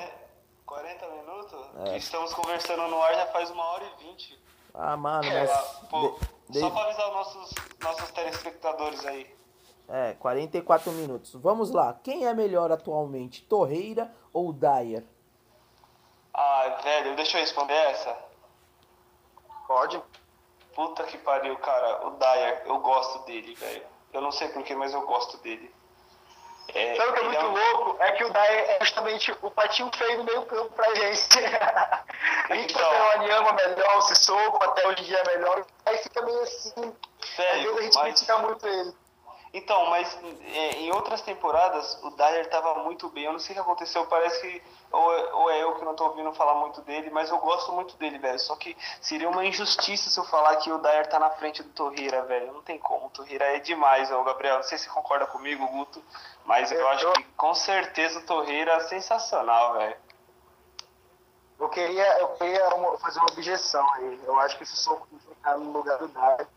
40 minutos? É. Estamos conversando no ar já faz uma hora e vinte. Ah, mano, É, mas. pô, de- Só de- para avisar os nossos, nossos telespectadores aí. É, 44 minutos. Vamos lá. Quem é melhor atualmente, Torreira ou Dyer? Ah, velho, deixa eu responder essa. Pode. Puta que pariu, cara. O Dyer, eu gosto dele, velho. Eu não sei porquê, mas eu gosto dele. É, Sabe o que é muito um- louco? É que o Dai é justamente o patinho feio no meio campo pra gente. a gente Então. o Anyama melhor, o Sissoko até hoje em dia é melhor. Aí fica meio assim. Às vezes a gente mas, critica muito ele. Então, mas é, em outras temporadas o Dyer tava muito bem. Eu não sei o que aconteceu, parece que. Ou, é- ou é eu que não tô ouvindo falar muito dele, mas eu gosto muito dele, velho. Só que seria uma injustiça se eu falar que o Dyer tá na frente do Torreira, velho. Não tem como. O Torreira é demais, ô Gabriel. Não sei se você concorda comigo, Guto, mas eu Eu- acho eu- que com certeza o Torreira é sensacional, velho. Eu queria, eu queria uma- fazer uma objeção aí. Eu acho que esse soco tem que ficar no lugar do Dyer.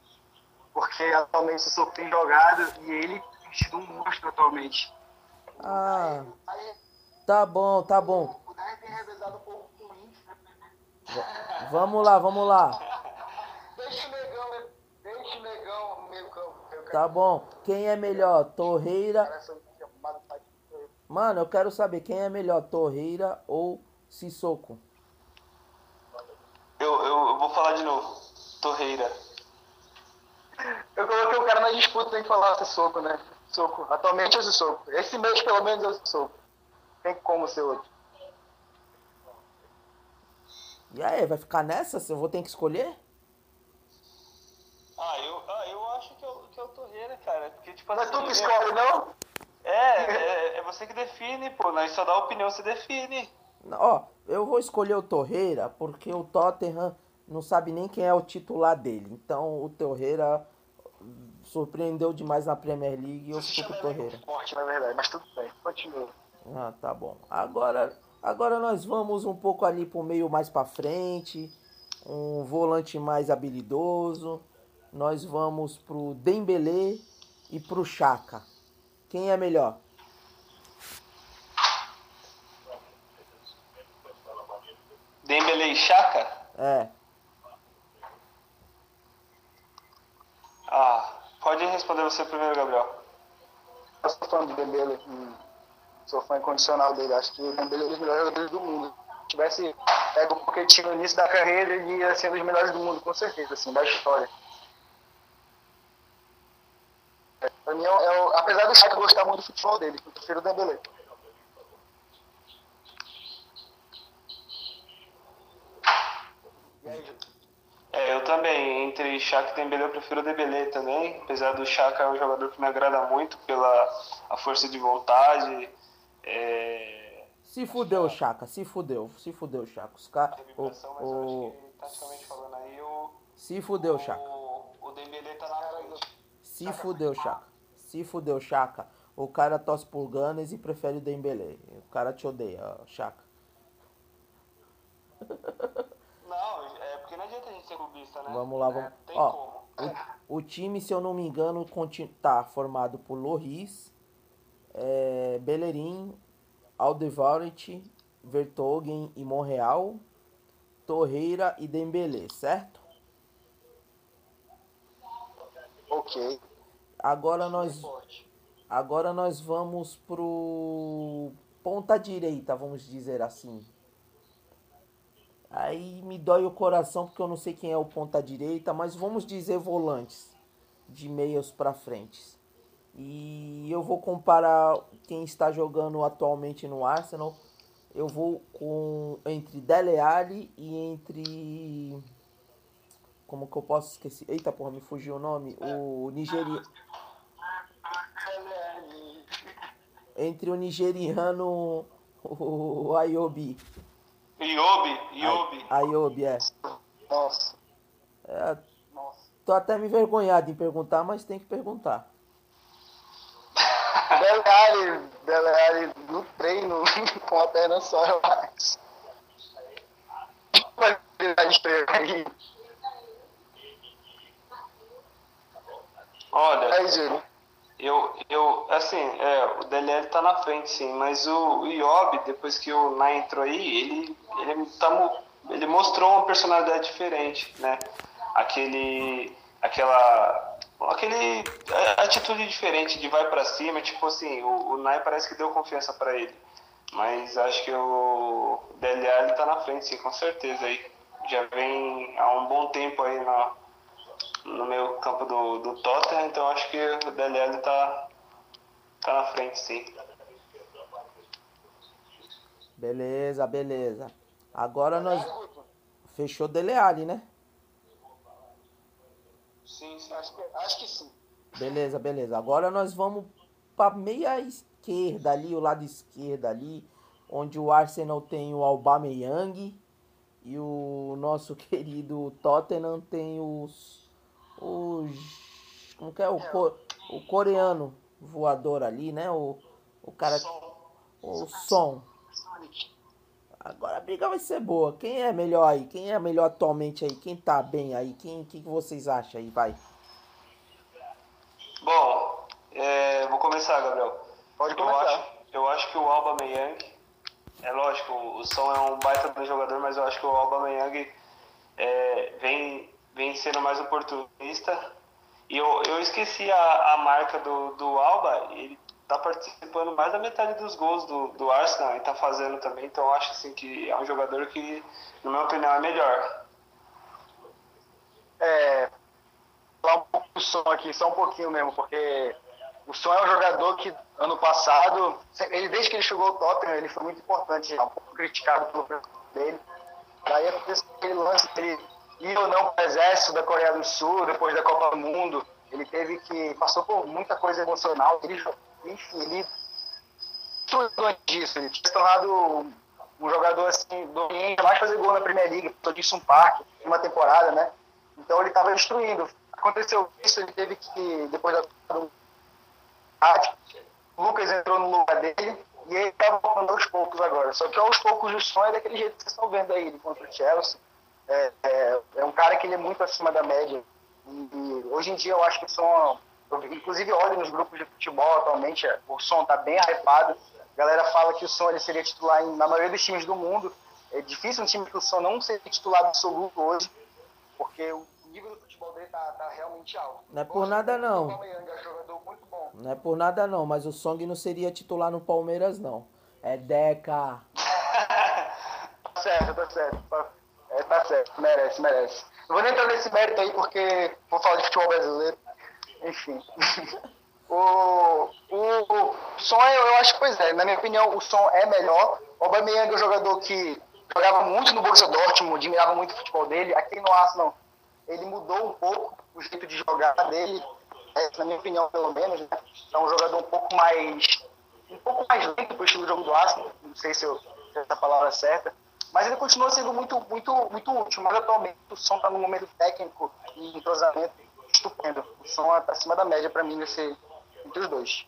Porque atualmente esse soco tem jogado e ele tem sido um monstro atualmente. Ah, tá bom, tá bom. Vamos lá, vamos lá. Deixa o negão, deixa o negão no meio campo. Tá bom. Quem é melhor, Torreira? Mano, eu quero saber quem é melhor, Torreira ou Sissoko? Eu, eu, eu vou falar de novo. Torreira. Eu coloquei o cara na disputa, tem que falar esse soco, né? Soco. Atualmente é esse soco. Esse mês, pelo menos, é esse soco. Tem como ser outro. E aí, vai ficar nessa? Eu vou ter que escolher? Ah, eu, ah, eu acho que é, o, que é o Torreira, cara. Porque, tipo Não é assim. tu que escolhe, não? É, é, é você que define, pô. Nós só dá opinião, você define. Ó, eu vou escolher o Torreira porque o Tottenham não sabe nem quem é o titular dele. Então o Torreira surpreendeu demais na Premier League e eu fico com o Torreira. Forte, na verdade, mas tudo bem. Continua. Ah, tá bom. Agora, agora nós vamos um pouco ali pro meio mais pra frente, um volante mais habilidoso. Nós vamos pro Dembélé e pro Chaka. Quem é melhor? Dembele e Chaka? É, Ah, pode responder você primeiro, Gabriel. Eu sou fã do Dembele. hum, Sou fã incondicional dele. Acho que Dembele é um dos melhores jogadores do mundo. Se tivesse pego um pouquinho no início da carreira, ele ia ser um dos melhores do mundo, com certeza, assim, da história. É, Pra mim, é, é apesar do Shaq gostar muito do futebol dele, eu prefiro o Ju? É, eu também. Entre Chaka e Dembele, eu prefiro o Dembele também. Apesar do Chaka é um jogador que me agrada muito pela a força de vontade. É, se fudeu, Chaka, se fudeu, se fudeu, Chaka. Os ca... a o, o... acho que, taticamente falando aí, o, Se fudeu, Chaka. o, o Dembele tá na. Se fudeu, Chaka. Se fudeu, Chaka. O cara torce por Gunners e prefere o Dembélé. O cara te odeia, Chaka. Não, é porque não adianta a gente ser clubista, né? Vamos lá, É, vamos. Tem Ó, o, o time, se eu não me engano, conti- tá formado por Loris, é, Bellerin, Aldevaret, Vertogen e Monreal, Torreira e Dembélé, certo? Ok. Agora nós, agora nós vamos pro ponta direita, vamos dizer assim. Aí me dói o coração porque eu não sei quem é o ponta direita, mas vamos dizer volantes de meios para frente. E eu vou comparar quem está jogando atualmente no Arsenal. Eu vou com entre Dele Alli e entre como que eu posso esquecer? Eita porra, me fugiu o nome. O Nigeria entre o nigeriano o Ayobi. Iobi, Iobi. Ayobi, é. Nossa. é. Nossa. Tô até me envergonhado em perguntar, mas tem que perguntar. Dele Alli, Dele Alli no treino com a perna só, eu acho. Vai aí. Olha, Aí, eu, eu, assim, é, o DLL tá na frente, sim, mas o, o depois que o Nai entrou aí, ele, ele, tá, ele mostrou uma personalidade diferente, né? Aquele, aquela, aquele é, atitude diferente de vai pra cima, tipo assim, o, o Nai parece que deu confiança pra ele. Mas acho que o DLA ele tá na frente, sim, com certeza aí. Já vem há um bom tempo aí na, no meio campo do, do Tottenham, então acho que o DLL tá, tá na frente, sim. Beleza, beleza. Agora nós fechou Dele Alli, né? Sim. Acho que, acho que sim. Beleza, beleza. Agora nós vamos para meia esquerda ali, o lado esquerdo ali, onde o Arsenal tem o Aubameyang e o nosso querido Tottenham tem os os como que é o, co, o coreano voador ali, né? O, o cara o som. Agora a briga vai ser boa. Quem é melhor aí? Quem é melhor atualmente aí? Quem tá bem aí? Quem que vocês acham aí? Vai. Bom, é, vou começar, Gabriel. Pode Eu começar. acho, eu acho que o Alba Meyang, é lógico, o Som é um baita do jogador, mas eu acho que o Alba Meyang é, vem, vem sendo mais oportunista. E eu, eu esqueci a, a marca do, do Alba, ele tá participando mais da metade dos gols do, do Arsenal e tá fazendo também, então eu acho assim que é um jogador que, na minha opinião, é melhor. É, falar um pouco do som aqui, só um pouquinho mesmo, porque o som é um jogador que ano passado, ele desde que ele chegou ao Tottenham, ele foi muito importante, é um pouco criticado pelo dele. Daí aconteceu aquele lance dele ir ou não para o exército da Coreia do Sul, depois da Copa do Mundo. Ele teve que. passou por muita coisa emocional. Ele, enfim, ele destruiu disso. Ele tinha se tornado um jogador assim, do que mais fazer gol na Premier League, passou disso um parque, uma temporada, né? Então ele estava destruindo. Aconteceu isso, ele teve que, depois da do Lucas entrou no lugar dele e ele estava voltando aos poucos agora. Só que aos poucos o som é daquele jeito que vocês estão vendo aí, ele contra o Chelsea. É, é, é um cara que ele é muito acima da média. E, e hoje em dia eu acho que o som. Eu, inclusive olho nos grupos de futebol atualmente, o som está bem hypado. A galera fala que o som ele seria titular em, na maioria dos times do mundo. É difícil um time que o som não ser titular absoluto hoje, porque o nível do futebol dele tá, tá realmente alto. Não é por nada, não. É um. Não é por nada não, mas o Song não seria titular no Palmeiras não. É Deca. Tá certo, tá certo. Tá, é, tá certo, merece, merece. Não vou nem entrar nesse mérito aí porque vou falar de futebol brasileiro. Enfim. o, o, som, eu, eu acho que, pois é, na minha opinião, o som é melhor. O Aubameyang é um jogador que jogava muito no Borussia Dortmund, admirava muito o futebol dele. Aqui no Arsenal, ele mudou um pouco o jeito de jogar dele, é, na minha opinião, pelo menos. Né? É um jogador um pouco mais um pouco mais lento para o estilo de jogo do Arsenal, não sei se, eu, se essa palavra é certa, mas ele continua sendo muito, muito, muito útil. Mas atualmente o som está num momento técnico e entrosamento estupendo. O som acima da média para mim nesse, entre os dois.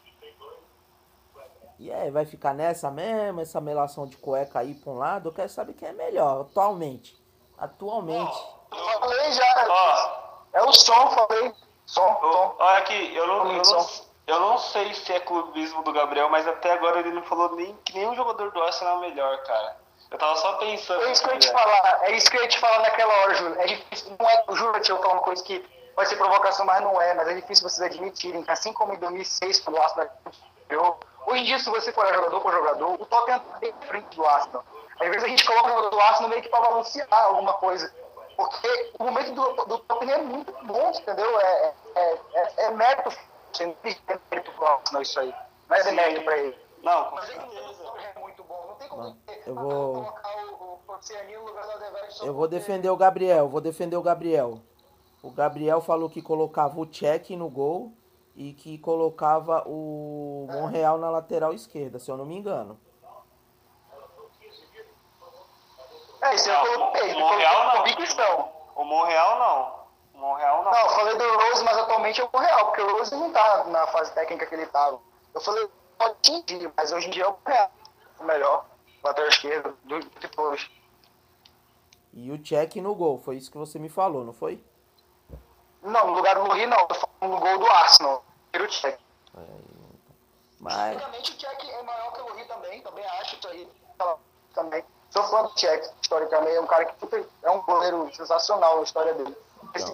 E aí, vai ficar nessa mesmo, essa melação de cueca aí pra um lado? Eu quero saber quem é melhor, atualmente. Atualmente. Falei já, Ó, é o som, falei. Som, eu- som. olha aqui, eu não, eu, não, eu não sei se é clubismo do Gabriel, mas até agora ele não falou nem que nenhum jogador do Arsenal é melhor, cara. Eu tava só pensando. É isso que eu ia te né? falar, é isso que eu ia te falar naquela hora, Júlio. É difícil, não é, juro que eu falar uma coisa que pode ser provocação, mas não é, mas é difícil vocês admitirem que assim como em 2006, quando o Arsenal ganhou, hoje em dia, se você for jogador por jogador, o Tottenham tá bem à frente do Arsenal. Às vezes a gente coloca o jogador do Arsenal meio que para balancear alguma coisa, porque o momento do, do Tottenham é muito bom, entendeu? É, é, é, é mérito, sem mérito pro Arsenal isso aí, não é demérito para ele. Não, com é certeza. é muito bom, não tem como Não, dizer, eu vou- colocar o, o Porcianinho no lugar do Alderweireld só Eu vou defender o Gabriel, vou defender o Gabriel. O Gabriel falou que colocava o Check no gol e que colocava o Monreal na lateral esquerda, se eu não me engano. É, isso eu coloquei. o Monreal não. convicção. O Monreal não. O Monreal não. Não, eu falei do Rose, mas atualmente é o Monreal, porque o Rose não tá na fase técnica que ele tava. Eu falei, pode entendi, mas hoje em dia é o Monreal. O melhor, lateral esquerdo, do- de todos. E o Check no gol, foi isso que você me falou, não foi? Não, no lugar do Lurri não, no gol do Arsenal. Tira o check. Mas Tecnicamente o check é maior que o Lurri também, também acho isso aí. Também. Sou fã do check, historicamente, é um cara que super- é um goleiro sensacional na história dele. Esse-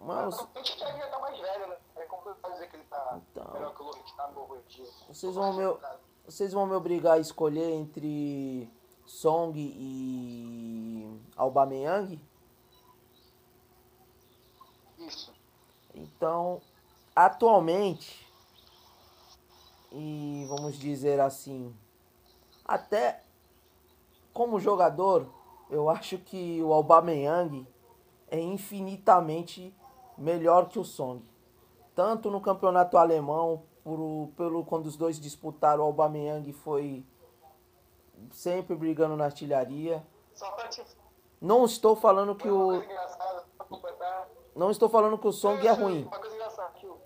Mano, Atualmente o Check já tá mais velho, né? É complicado dizer que ele tá Então. melhor que o Lurri que tá em dia. vocês vão me, vocês vão me obrigar a escolher entre Song e Aubameyang? Isso. Então, atualmente, e vamos dizer assim, até como jogador, eu acho que o Aubameyang é infinitamente melhor que o Song. tanto no campeonato alemão, por, pelo quando os dois disputaram, o Aubameyang foi sempre brigando na artilharia. Te. Não estou falando que o coisa engraçada, pra completar. Não estou falando que o Song é ruim. Uma coisa engraçada que o.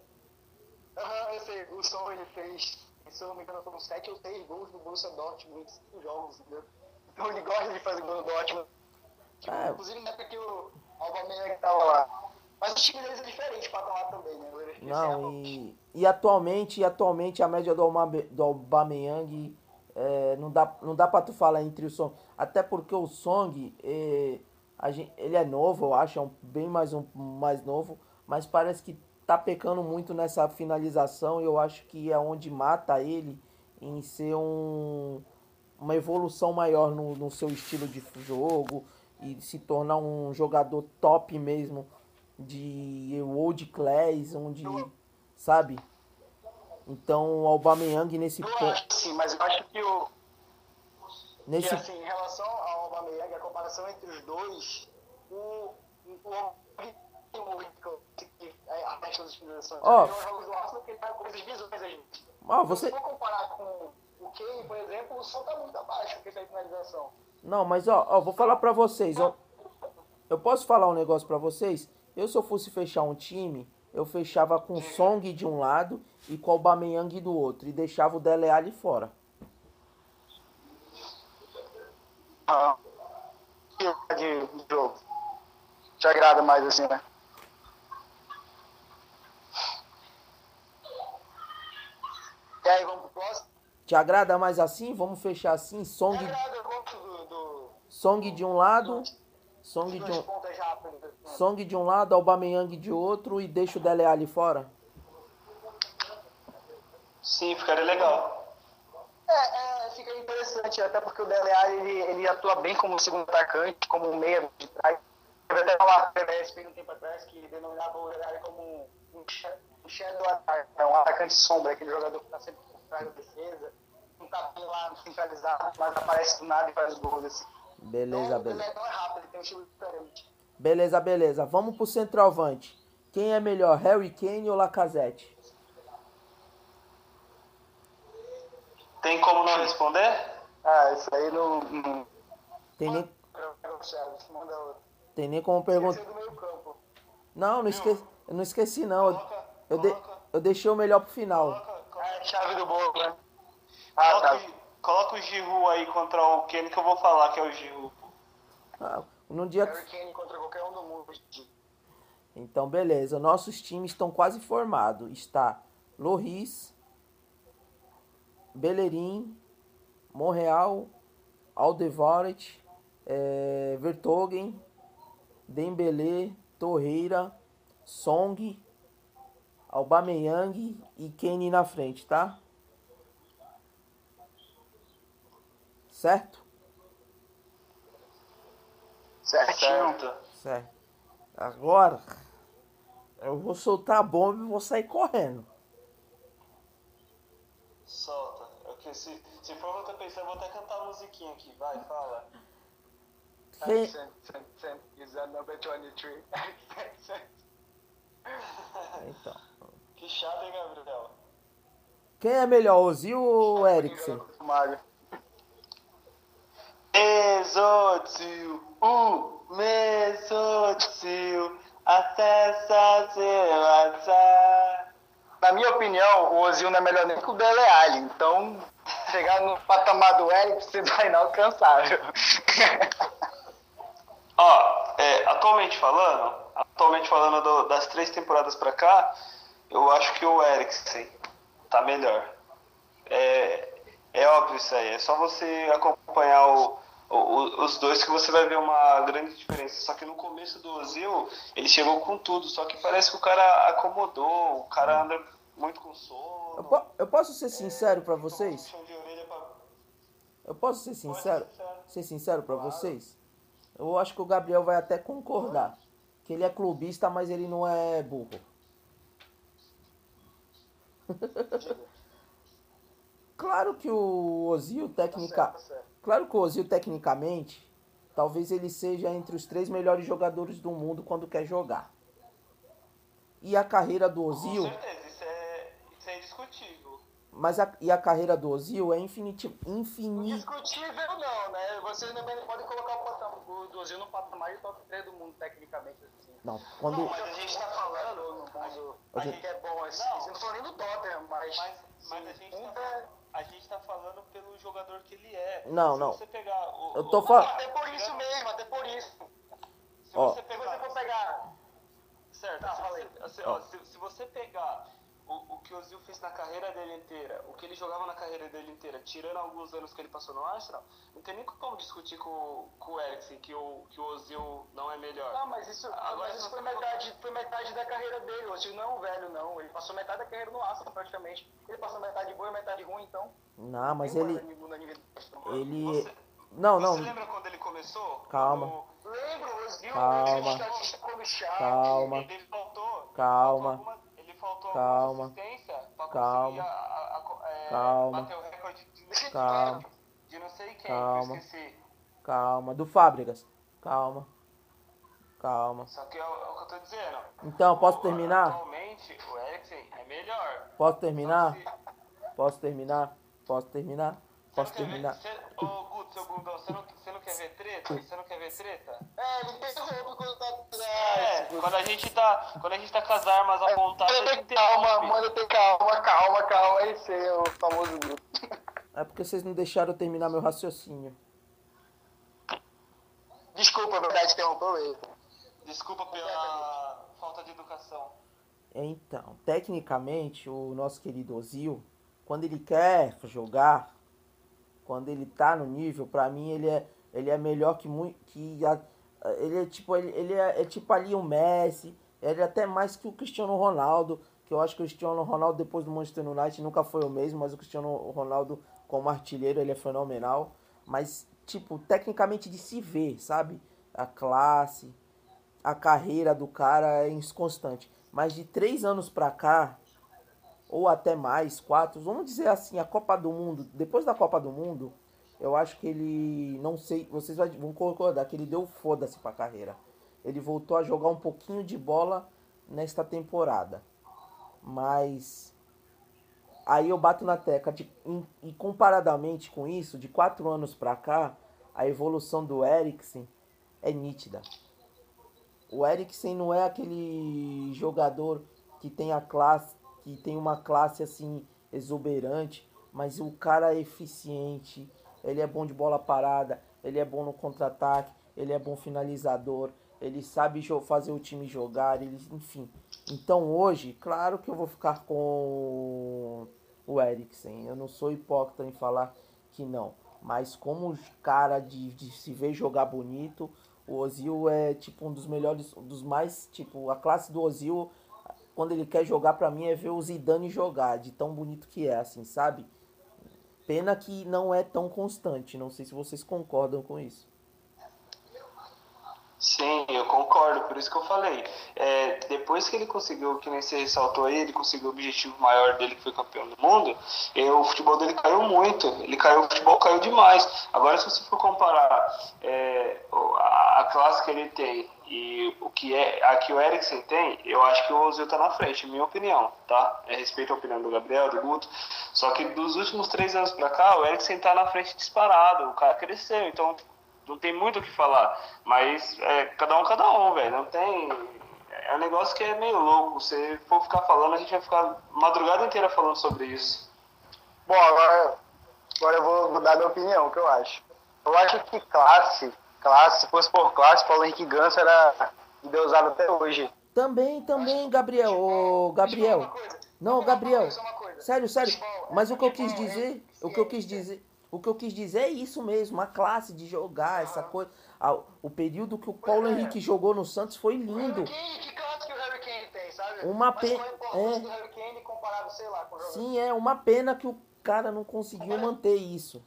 Aham, eu sei, o Som ele fez, se eu não me engano, foram 7 ou 6 gols no Borussia Dortmund em 5 jogos, entendeu? Então ele gosta de fazer gol no Dortmund. Tipo, É. Inclusive na época que o Aubameyang tava lá. Mas o time deles é diferente pra lá também, né? Não, fizeram- e, e atualmente, e atualmente a média do, Aubame- do Aubameyang é, não dá, não dá pra tu falar entre o Song. Até porque o Song, é, a gen- ele é novo, eu acho, é um, bem mais, um, mais novo, mas parece que tá pecando muito nessa finalização e eu acho que é onde mata ele em ser um, uma evolução maior no, no seu estilo de jogo e se tornar um jogador top mesmo de world class, onde, sabe? Então, o Aubameyang nesse ponto, acho sim, mas eu acho que o. nesse Que, assim, em relação ao Aubameyang, comparação entre os dois, o, o, que finalizações. Ó. Ele não joga do Arsenal porque ele tá com coisas visuais a gente. Ó, você Se for comparar com o Kane, por exemplo, o som tá muito abaixo porque fez finalização. Não, mas ó, ó, vou falar pra vocês, ó. Eu posso falar um negócio pra vocês? Eu se eu fosse fechar um time, eu fechava com o Song de um lado e com o Aubameyang do outro e deixava o Dele Alli fora. Ah. De, de jogo. Te agrada mais assim, né? E aí, vamos pro próximo? Te agrada mais assim? Vamos fechar assim, Song, do, do, Song de um lado, Song de um. Song de um lado, Aubameyang de outro e deixa o Dele Alli fora. Sim, ficaria legal. É, é, fica interessante, até porque o Dele Alli, ele, ele atua bem como segundo atacante, como meia de trás. Teve até uma PBS um tempo atrás que denominava o Dele Alli como um, um, sha- shadow attack, é um atacante sombra, aquele jogador que está sempre por trás da defesa, não tá bem lá centralizado, mas aparece do nada e faz os gols assim. Beleza, então, beleza. Ele é rápido, ele tem um estilo diferente. Beleza, beleza. Vamos pro centroavante. Quem é melhor, Harry Kane ou Lacazette? Tem como não responder? Ah, isso aí não. não... Tem nem, tem nem como perguntar. Não, não esqueci, eu não esqueci não. Eu, Coloca, eu, de- eu deixei o melhor pro final. coloca, Ah, coloca, é chave do bolo, né? Ah, coloca, tá. o- coloca o Giroud aí contra o Kenny que eu vou falar que é o Giroud. Ah, num dia qualquer um do mundo. Então, beleza. Nossos times estão quase formados. Está Loris, Bellerin, Monreal, Aldevaret, é, Vertogen, Dembele, Torreira, Song, Aubameyang e Kane na frente, tá? Certo? Certinho. Certo. Certo. Agora, eu vou soltar a bomba e vou sair correndo. Se, se for o que eu vou até cantar a musiquinha aqui. Vai, fala. Quem, Accent, accent is a number 23. Accent. então, Que chato, hein, Gabriel? quem é melhor, Ozil ou Eriksen? Mago. Exotil, o Mesotil, acessa seu. Na minha opinião, o Ozil não é melhor nem que o Dele Alli. Então, chegar no patamar do Eric, você vai inalcançável. Ó, é, atualmente falando, atualmente falando do- das três temporadas pra cá, eu acho que o Eriksen tá melhor. É, é óbvio isso aí, é só você acompanhar o- o- os dois que você vai ver uma grande diferença. Só que no começo do Ozil, ele chegou com tudo, só que parece que o cara acomodou, o cara anda muito com sono. Eu, po- eu posso ser sincero pra fica com vocês? de Eu posso ser sincero? Ser sincero. Ser sincero pra vocês? Eu acho que o Gabriel vai até concordar. Que ele é clubista, mas ele não é burro. Claro que o Ozil técnica, Tá certo. claro que o Ozil tecnicamente, talvez ele seja entre os três melhores jogadores do mundo quando quer jogar. E a carreira do Com Ozil, certeza, isso é, isso é indiscutível. Mas a, e a carreira do Ozil é infiniti, infinito. Indiscutível não, né? Vocês também não podem colocar o, o Dozil no patamar de top 3 do mundo, tecnicamente. Assim. Não, quando Não, mas a gente tá falando no mundo A gente- é bom assim. Não. Eu não tô nem do Tottenham, mas. Mas, mas a, gente tá, é- a gente tá falando pelo jogador que ele é. Não, Se não. você pegar o, Eu tô o- falando- Até por isso mesmo, até por isso. Se Ó. você Se pegar, você for pegar. certo, Tá, se, você, assim, ó, se, se você pegar o, o que o Ozil fez na carreira dele inteira, o que ele jogava na carreira dele inteira, tirando alguns anos que ele passou no Arsenal, não tem nem como discutir com, com o Eriksen que o, que o Ozil não é melhor. Não, mas isso, Agora mas isso você foi, tá metade, foi metade da carreira dele. O Ozil não é um velho, não. Ele passou metade da carreira no Arsenal, praticamente. Ele passou metade boa e metade ruim, então. Não, mas ele. Ele. Você- Não, não. Você lembra quando ele começou? Calma. Quando Lembro, o Ozil, Calma. Calma. Faltou. Calma. Faltou, Calma. assistência pra Calma. conseguir a, a, a, é, Calma. bater o recorde de, Calma. de não sei quem, Calma. que eu esqueci. Calma. Do Fábricas. Calma. Calma. Só que é o, é que eu tô dizendo. Então, posso terminar? Atualmente, o Eriksen é melhor. Posso terminar? Se- Posso terminar? Posso terminar? Posso quer ver- terminar? você- Ô, Guto, seu Gundão, você não, você não quer ver treta? Você não quer ver treta? É, ele interrompe quando tá É, quando a gente tá, quando a gente tá com as armas apontadas, Manda ter calma, manda ter calma, calma, calma. Esse é o famoso grupo. É porque vocês não deixaram eu terminar meu raciocínio. Desculpa, verdade, interrompeu ele. Desculpa pela falta de educação. Então, tecnicamente, o nosso querido Ozil, quando ele quer jogar, quando ele tá no nível, pra mim ele é, ele é melhor que muito que a- ele é tipo ele, ele é, é tipo ali o Messi, ele é até mais que o Cristiano Ronaldo, que eu acho que o Cristiano Ronaldo depois do Manchester United nunca foi o mesmo, mas o Cristiano Ronaldo como artilheiro ele é fenomenal, mas tipo, tecnicamente de se ver, sabe? A classe, a carreira do cara é inconstante. Mas de três anos pra cá, ou até mais, quatro, vamos dizer assim, a Copa do Mundo, depois da Copa do Mundo, eu acho que ele, não sei, vocês vão concordar que ele deu foda-se pra carreira. Ele voltou a jogar um pouquinho de bola nesta temporada. Mas aí eu bato na tecla de, em- e comparadamente com isso, de quatro anos pra cá, a evolução do Eriksen é nítida. O Eriksen não é aquele jogador que tem a classe, que tem uma classe assim exuberante, mas o cara é eficiente, ele é bom de bola parada, ele é bom no contra-ataque, ele é bom finalizador, ele sabe fazer o time jogar, ele, enfim. Então hoje, claro que eu vou ficar com o Eriksen. Eu não sou hipócrita em falar que não. Mas como cara de, de se ver jogar bonito, o Ozil é tipo um dos melhores, um dos mais, tipo, a classe do Ozil, quando ele quer jogar pra mim é ver o Zidane jogar, de tão bonito que é, assim, sabe? Pena que não é tão constante, não sei se vocês concordam com isso. Sim, eu concordo, por isso que eu falei. É, depois que ele conseguiu, que nem você ressaltou aí, ele conseguiu o objetivo maior dele, que foi campeão do mundo, o futebol dele caiu muito. Ele caiu, o futebol caiu demais. Agora, se você for comparar é, a, classe que ele tem e o que é a que o Eriksen tem, eu acho que o Ozil tá na frente, minha opinião, tá? É respeito a opinião do Gabriel, do Guto. Só que dos últimos três anos pra cá, o Eriksen tá na frente disparado. O cara cresceu, então não tem muito o que falar. Mas é, cada um, cada um, velho. Não tem. É um negócio que é meio louco. Se for ficar falando, a gente vai ficar madrugada inteira falando sobre isso. Bom, agora, agora eu vou, vou dar minha opinião, o que eu acho. Eu acho que classe, classe, se fosse por classe, Paulo Henrique Ganso era endeusado até hoje. Também, também, Gabriel, ô Gabriel. Não, Gabriel. Sério, sério. Mas o que eu quis dizer, o que eu quis dizer, o que eu quis dizer é isso mesmo, a classe de jogar, essa coisa. Ah, O período que o Paulo Henrique jogou no Santos foi lindo. Que, que classe que o Harry Kane tem, sabe? Uma Mas pe- qual a importância é. do Harry Kane comparado, sei lá, com o jogador? Sim, é uma pena que o cara não conseguiu manter isso.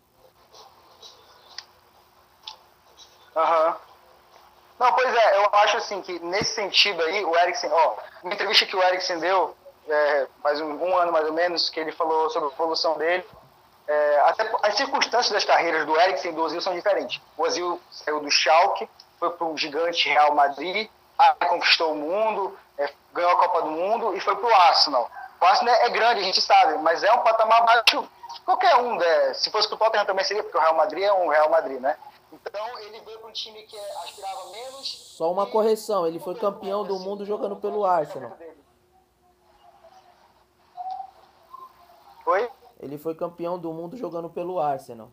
Aham. Não, pois é, eu acho assim que nesse sentido aí, o Eriksen, ó, uma entrevista que o Eriksen deu, é, faz um, um ano mais ou menos, que ele falou sobre a evolução dele, é, até as circunstâncias das carreiras do Eriksen e do Ozil são diferentes. O Ozil saiu do Schalke, foi para o gigante Real Madrid, conquistou o mundo, é, ganhou a Copa do Mundo e foi pro Arsenal. O Arsenal é grande, a gente sabe, mas é um patamar abaixo de qualquer um. Né? Se fosse pro Tottenham também seria, porque o Real Madrid é um Real Madrid, né? Então ele veio para um time que aspirava menos. Só uma correção, ele foi campeão do mundo jogando pelo Arsenal. Oi? Ele foi campeão do mundo jogando pelo Arsenal.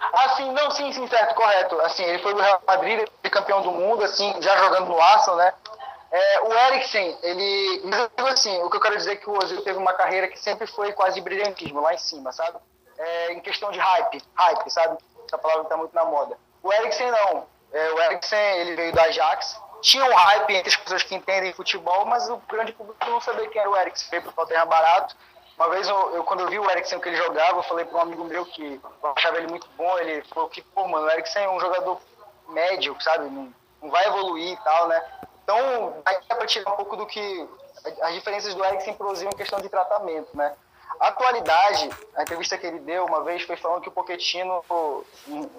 Ah, sim, não, sim, sim, certo, correto. Assim, ele foi do Real Madrid, foi campeão do mundo, assim, já jogando no Arsenal, né? É, o Eriksen, ele. Mas assim, o que eu quero dizer é que o Ozil teve uma carreira que sempre foi quase brilhantismo, lá em cima, sabe? É, em questão de hype, hype, sabe? Essa palavra está muito na moda. O Eriksen não. É, o Eriksen, ele veio do Ajax, tinha um hype entre as pessoas que entendem futebol, mas o grande público não sabia quem era o Eriksen. Veio pro Tottenham barato. Uma vez, eu, eu, quando eu vi o Eriksen que ele jogava, eu falei para um amigo meu que eu achava ele muito bom. Ele falou que, pô, mano, o Eriksen é um jogador médio, sabe? Não, não vai evoluir e tal, né? Então, aí dá para tirar um pouco do que as diferenças do Eriksen pro Ozil em questão de tratamento, né? Atualidade, a entrevista que ele deu uma vez foi falando que o Pochettino,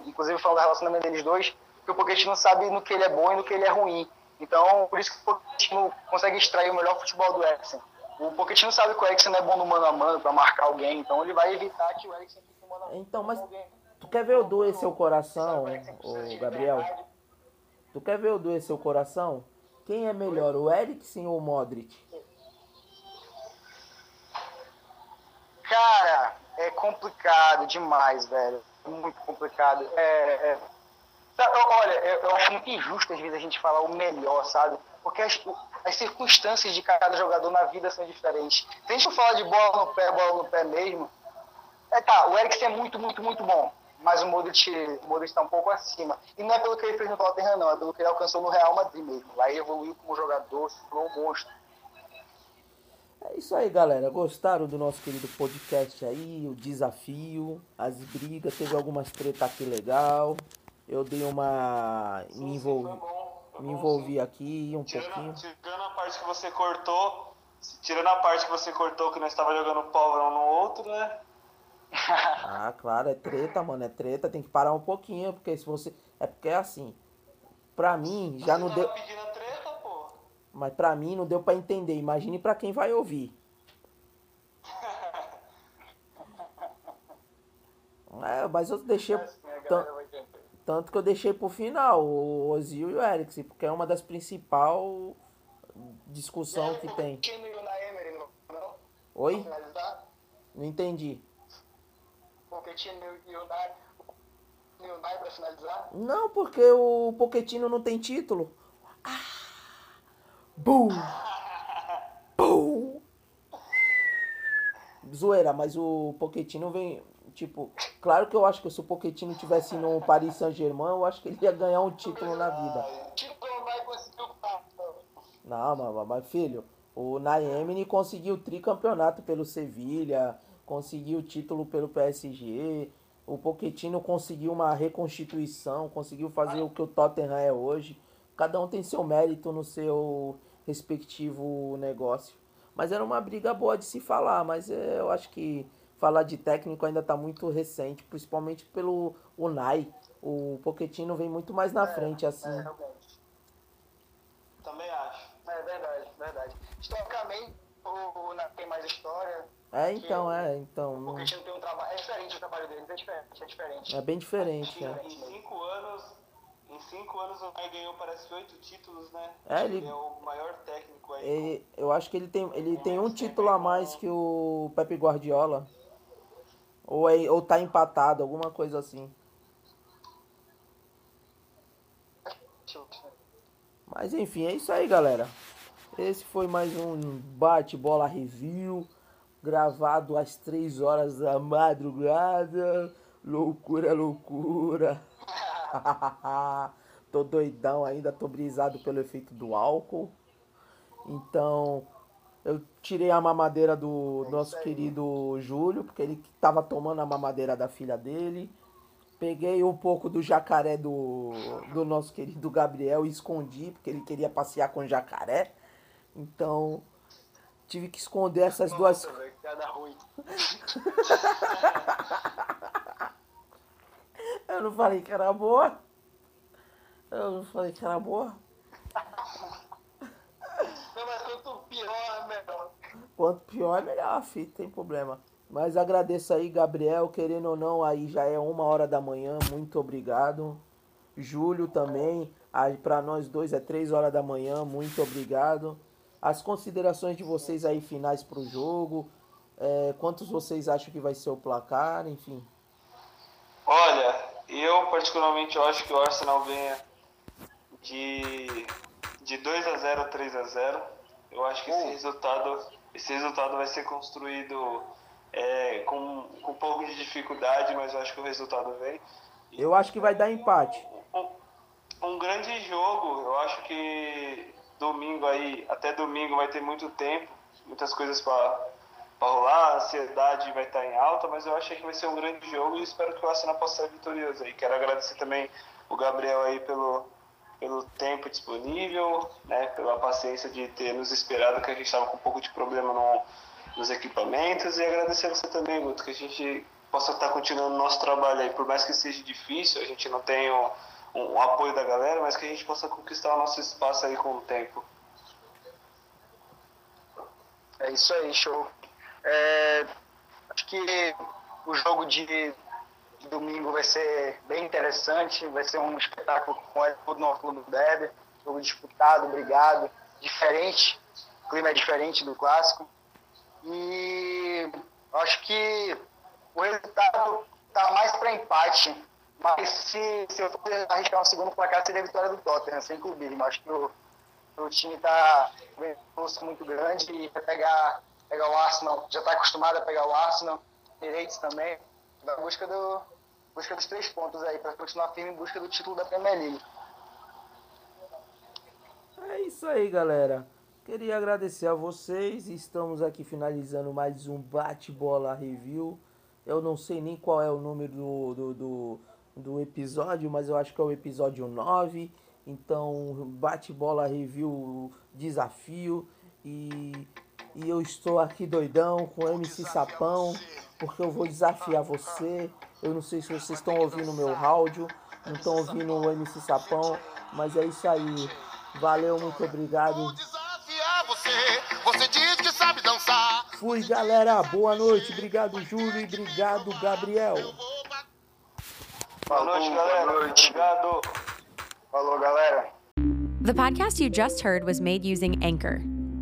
inclusive falando do relacionamento deles dois, que o Pochettino sabe no que ele é bom e no que ele é ruim. Então, por isso que o Pochettino consegue extrair o melhor futebol do Eriksen. O Pochettino sabe que o Eriksen não é bom no mano a mano para marcar alguém, então ele vai evitar que o Eriksen fique mano a mano. Então, mas tu quer ver o doer seu coração, o Gabriel? Tu quer ver o doer seu coração? Quem é melhor, o Eriksen ou o Modric? Cara, é complicado demais, velho. Muito complicado. É, é... Olha, eu acho muito injusto às vezes a gente falar o melhor, sabe? Porque as, as circunstâncias de cada jogador na vida são diferentes. Se a gente falar de bola no pé, bola no pé mesmo, é tá, o Eriksen é muito, muito, muito bom. Mas o Modric, o Modric está um pouco acima. E não é pelo que ele fez no Tottenham, não. É pelo que ele alcançou no Real Madrid mesmo. Lá ele evoluiu como jogador, se tornou um monstro. É isso aí, galera. Gostaram do nosso querido podcast aí? O desafio, as brigas. Teve algumas treta aqui legal. Eu dei uma. Sim, me envolvi, bom, me envolvi sim. aqui um tirando, pouquinho. Tirando a parte que você cortou. Tirando a parte que você cortou que nós estava jogando pau um no outro, né? ah, claro, é treta, mano, é treta, tem que parar um pouquinho, porque se você. É porque é assim. Pra mim, já você não deu. Treta, pô. Mas pra mim não deu pra entender. Imagine pra quem vai ouvir. é, mas eu deixei. Tanto que eu deixei pro final o Ozil e o Eriksen, porque é uma das principais discussão que tem. Oi? Não entendi. Pochettino e o Nai, pra finalizar? Não, porque o Pochettino não tem título. Ah! Bum! Bum! Zoeira, mas o Pochettino vem. Tipo, claro que eu acho que se o Pochettino tivesse no Paris Saint-Germain, eu acho que ele ia ganhar um título na vida. Não, mas, mas filho, o Naemini conseguiu tricampeonato pelo Sevilha, conseguiu título pelo PSG, o Pochettino conseguiu uma reconstituição, conseguiu fazer o que o Tottenham é hoje. Cada um tem seu mérito no seu respectivo negócio. Mas era uma briga boa de se falar, mas é, eu acho que falar de técnico ainda está muito recente, principalmente pelo Unai. O Pochettino vem muito mais na é, frente assim. É, Também acho. É verdade, verdade. Historicamente, o Unai tem mais história, é, então, é, então. Gente não tem um trabalho. É diferente o trabalho deles, é diferente, é diferente. É bem diferente, é. Em cinco anos, em cinco anos o Mai ganhou parece oito títulos, né? É, ele, ele, é o maior técnico aí. Ele, eu acho que ele tem, ele tem um título a mais que o Pepe Guardiola. Ou, é, ou tá empatado, alguma coisa assim. Mas enfim, é isso aí, galera. Esse foi mais um bate-bola review gravado às três horas da madrugada. Loucura, loucura. tô doidão ainda, tô brisado pelo efeito do álcool. Então, eu tirei a mamadeira do é nosso querido Júlio, porque ele tava tomando a mamadeira da filha dele. Peguei um pouco do jacaré do, do nosso querido Gabriel e escondi, porque ele queria passear com o jacaré. Então, tive que esconder essas Nossa, duas. Véio, ruim. eu não falei que era boa. Eu não falei que era boa. Quanto pior é melhor, filho, tem problema. Mas agradeço aí, Gabriel, querendo ou não, aí já é uma hora da manhã, muito obrigado. Júlio também, aí para nós dois é três horas da manhã, muito obrigado. As considerações de vocês aí finais pro jogo, é, quantos vocês acham que vai ser o placar, enfim. Olha, eu particularmente eu acho que o Arsenal venha de, de 2 a 0 a 3 a 0 Eu acho que esse hum. resultado, esse resultado vai ser construído é, com, com um pouco de dificuldade, mas eu acho que o resultado vem. Eu acho que vai dar empate. Um, um grande jogo, eu acho que domingo aí, até domingo vai ter muito tempo, muitas coisas para para rolar, a ansiedade vai estar em alta, mas eu acho que vai ser um grande jogo e espero que o Arsenal possa ser vitorioso aí. Quero agradecer também o Gabriel aí pelo, pelo tempo disponível, né, pela paciência de ter nos esperado, que a gente estava com um pouco de problema no, nos equipamentos, e agradecer a você também, Guto, que a gente possa estar continuando o nosso trabalho aí, por mais que seja difícil, a gente não tenha um, um apoio da galera, mas que a gente possa conquistar o nosso espaço aí com o tempo. É isso aí, show. É, acho que o jogo de, domingo vai ser bem interessante, vai ser um espetáculo com o nosso clube Derby, jogo disputado, brigado, diferente, o clima é diferente do clássico. E acho que o resultado está mais para empate, mas se, se eu for arriscar um segundo placar, seria a vitória do Tottenham, sem clubismo. Acho que o, o time está com um força muito grande e vai pegar pegar o Arsenal, já está acostumado a pegar o Arsenal, Emirates também, na busca, do, busca dos três pontos aí, para continuar firme em busca do título da Premier League. É isso aí, galera. Queria agradecer a vocês. Estamos aqui finalizando mais um bate-bola review. Eu não sei nem qual é o número do, do, do, do episódio, mas eu acho que é o episódio 9. Então, bate-bola review desafio. E e eu estou aqui doidão com o MC Sapão, porque eu vou desafiar você. Eu não sei se vocês estão ouvindo o meu áudio, não estão ouvindo o MC Sapão, mas é isso aí. Valeu, muito obrigado. Fui, galera. Boa noite. Obrigado, Júlio. E obrigado, Gabriel. Boa noite, galera. Boa noite. Obrigado. Falou, galera. The podcast you just heard was made using Anchor.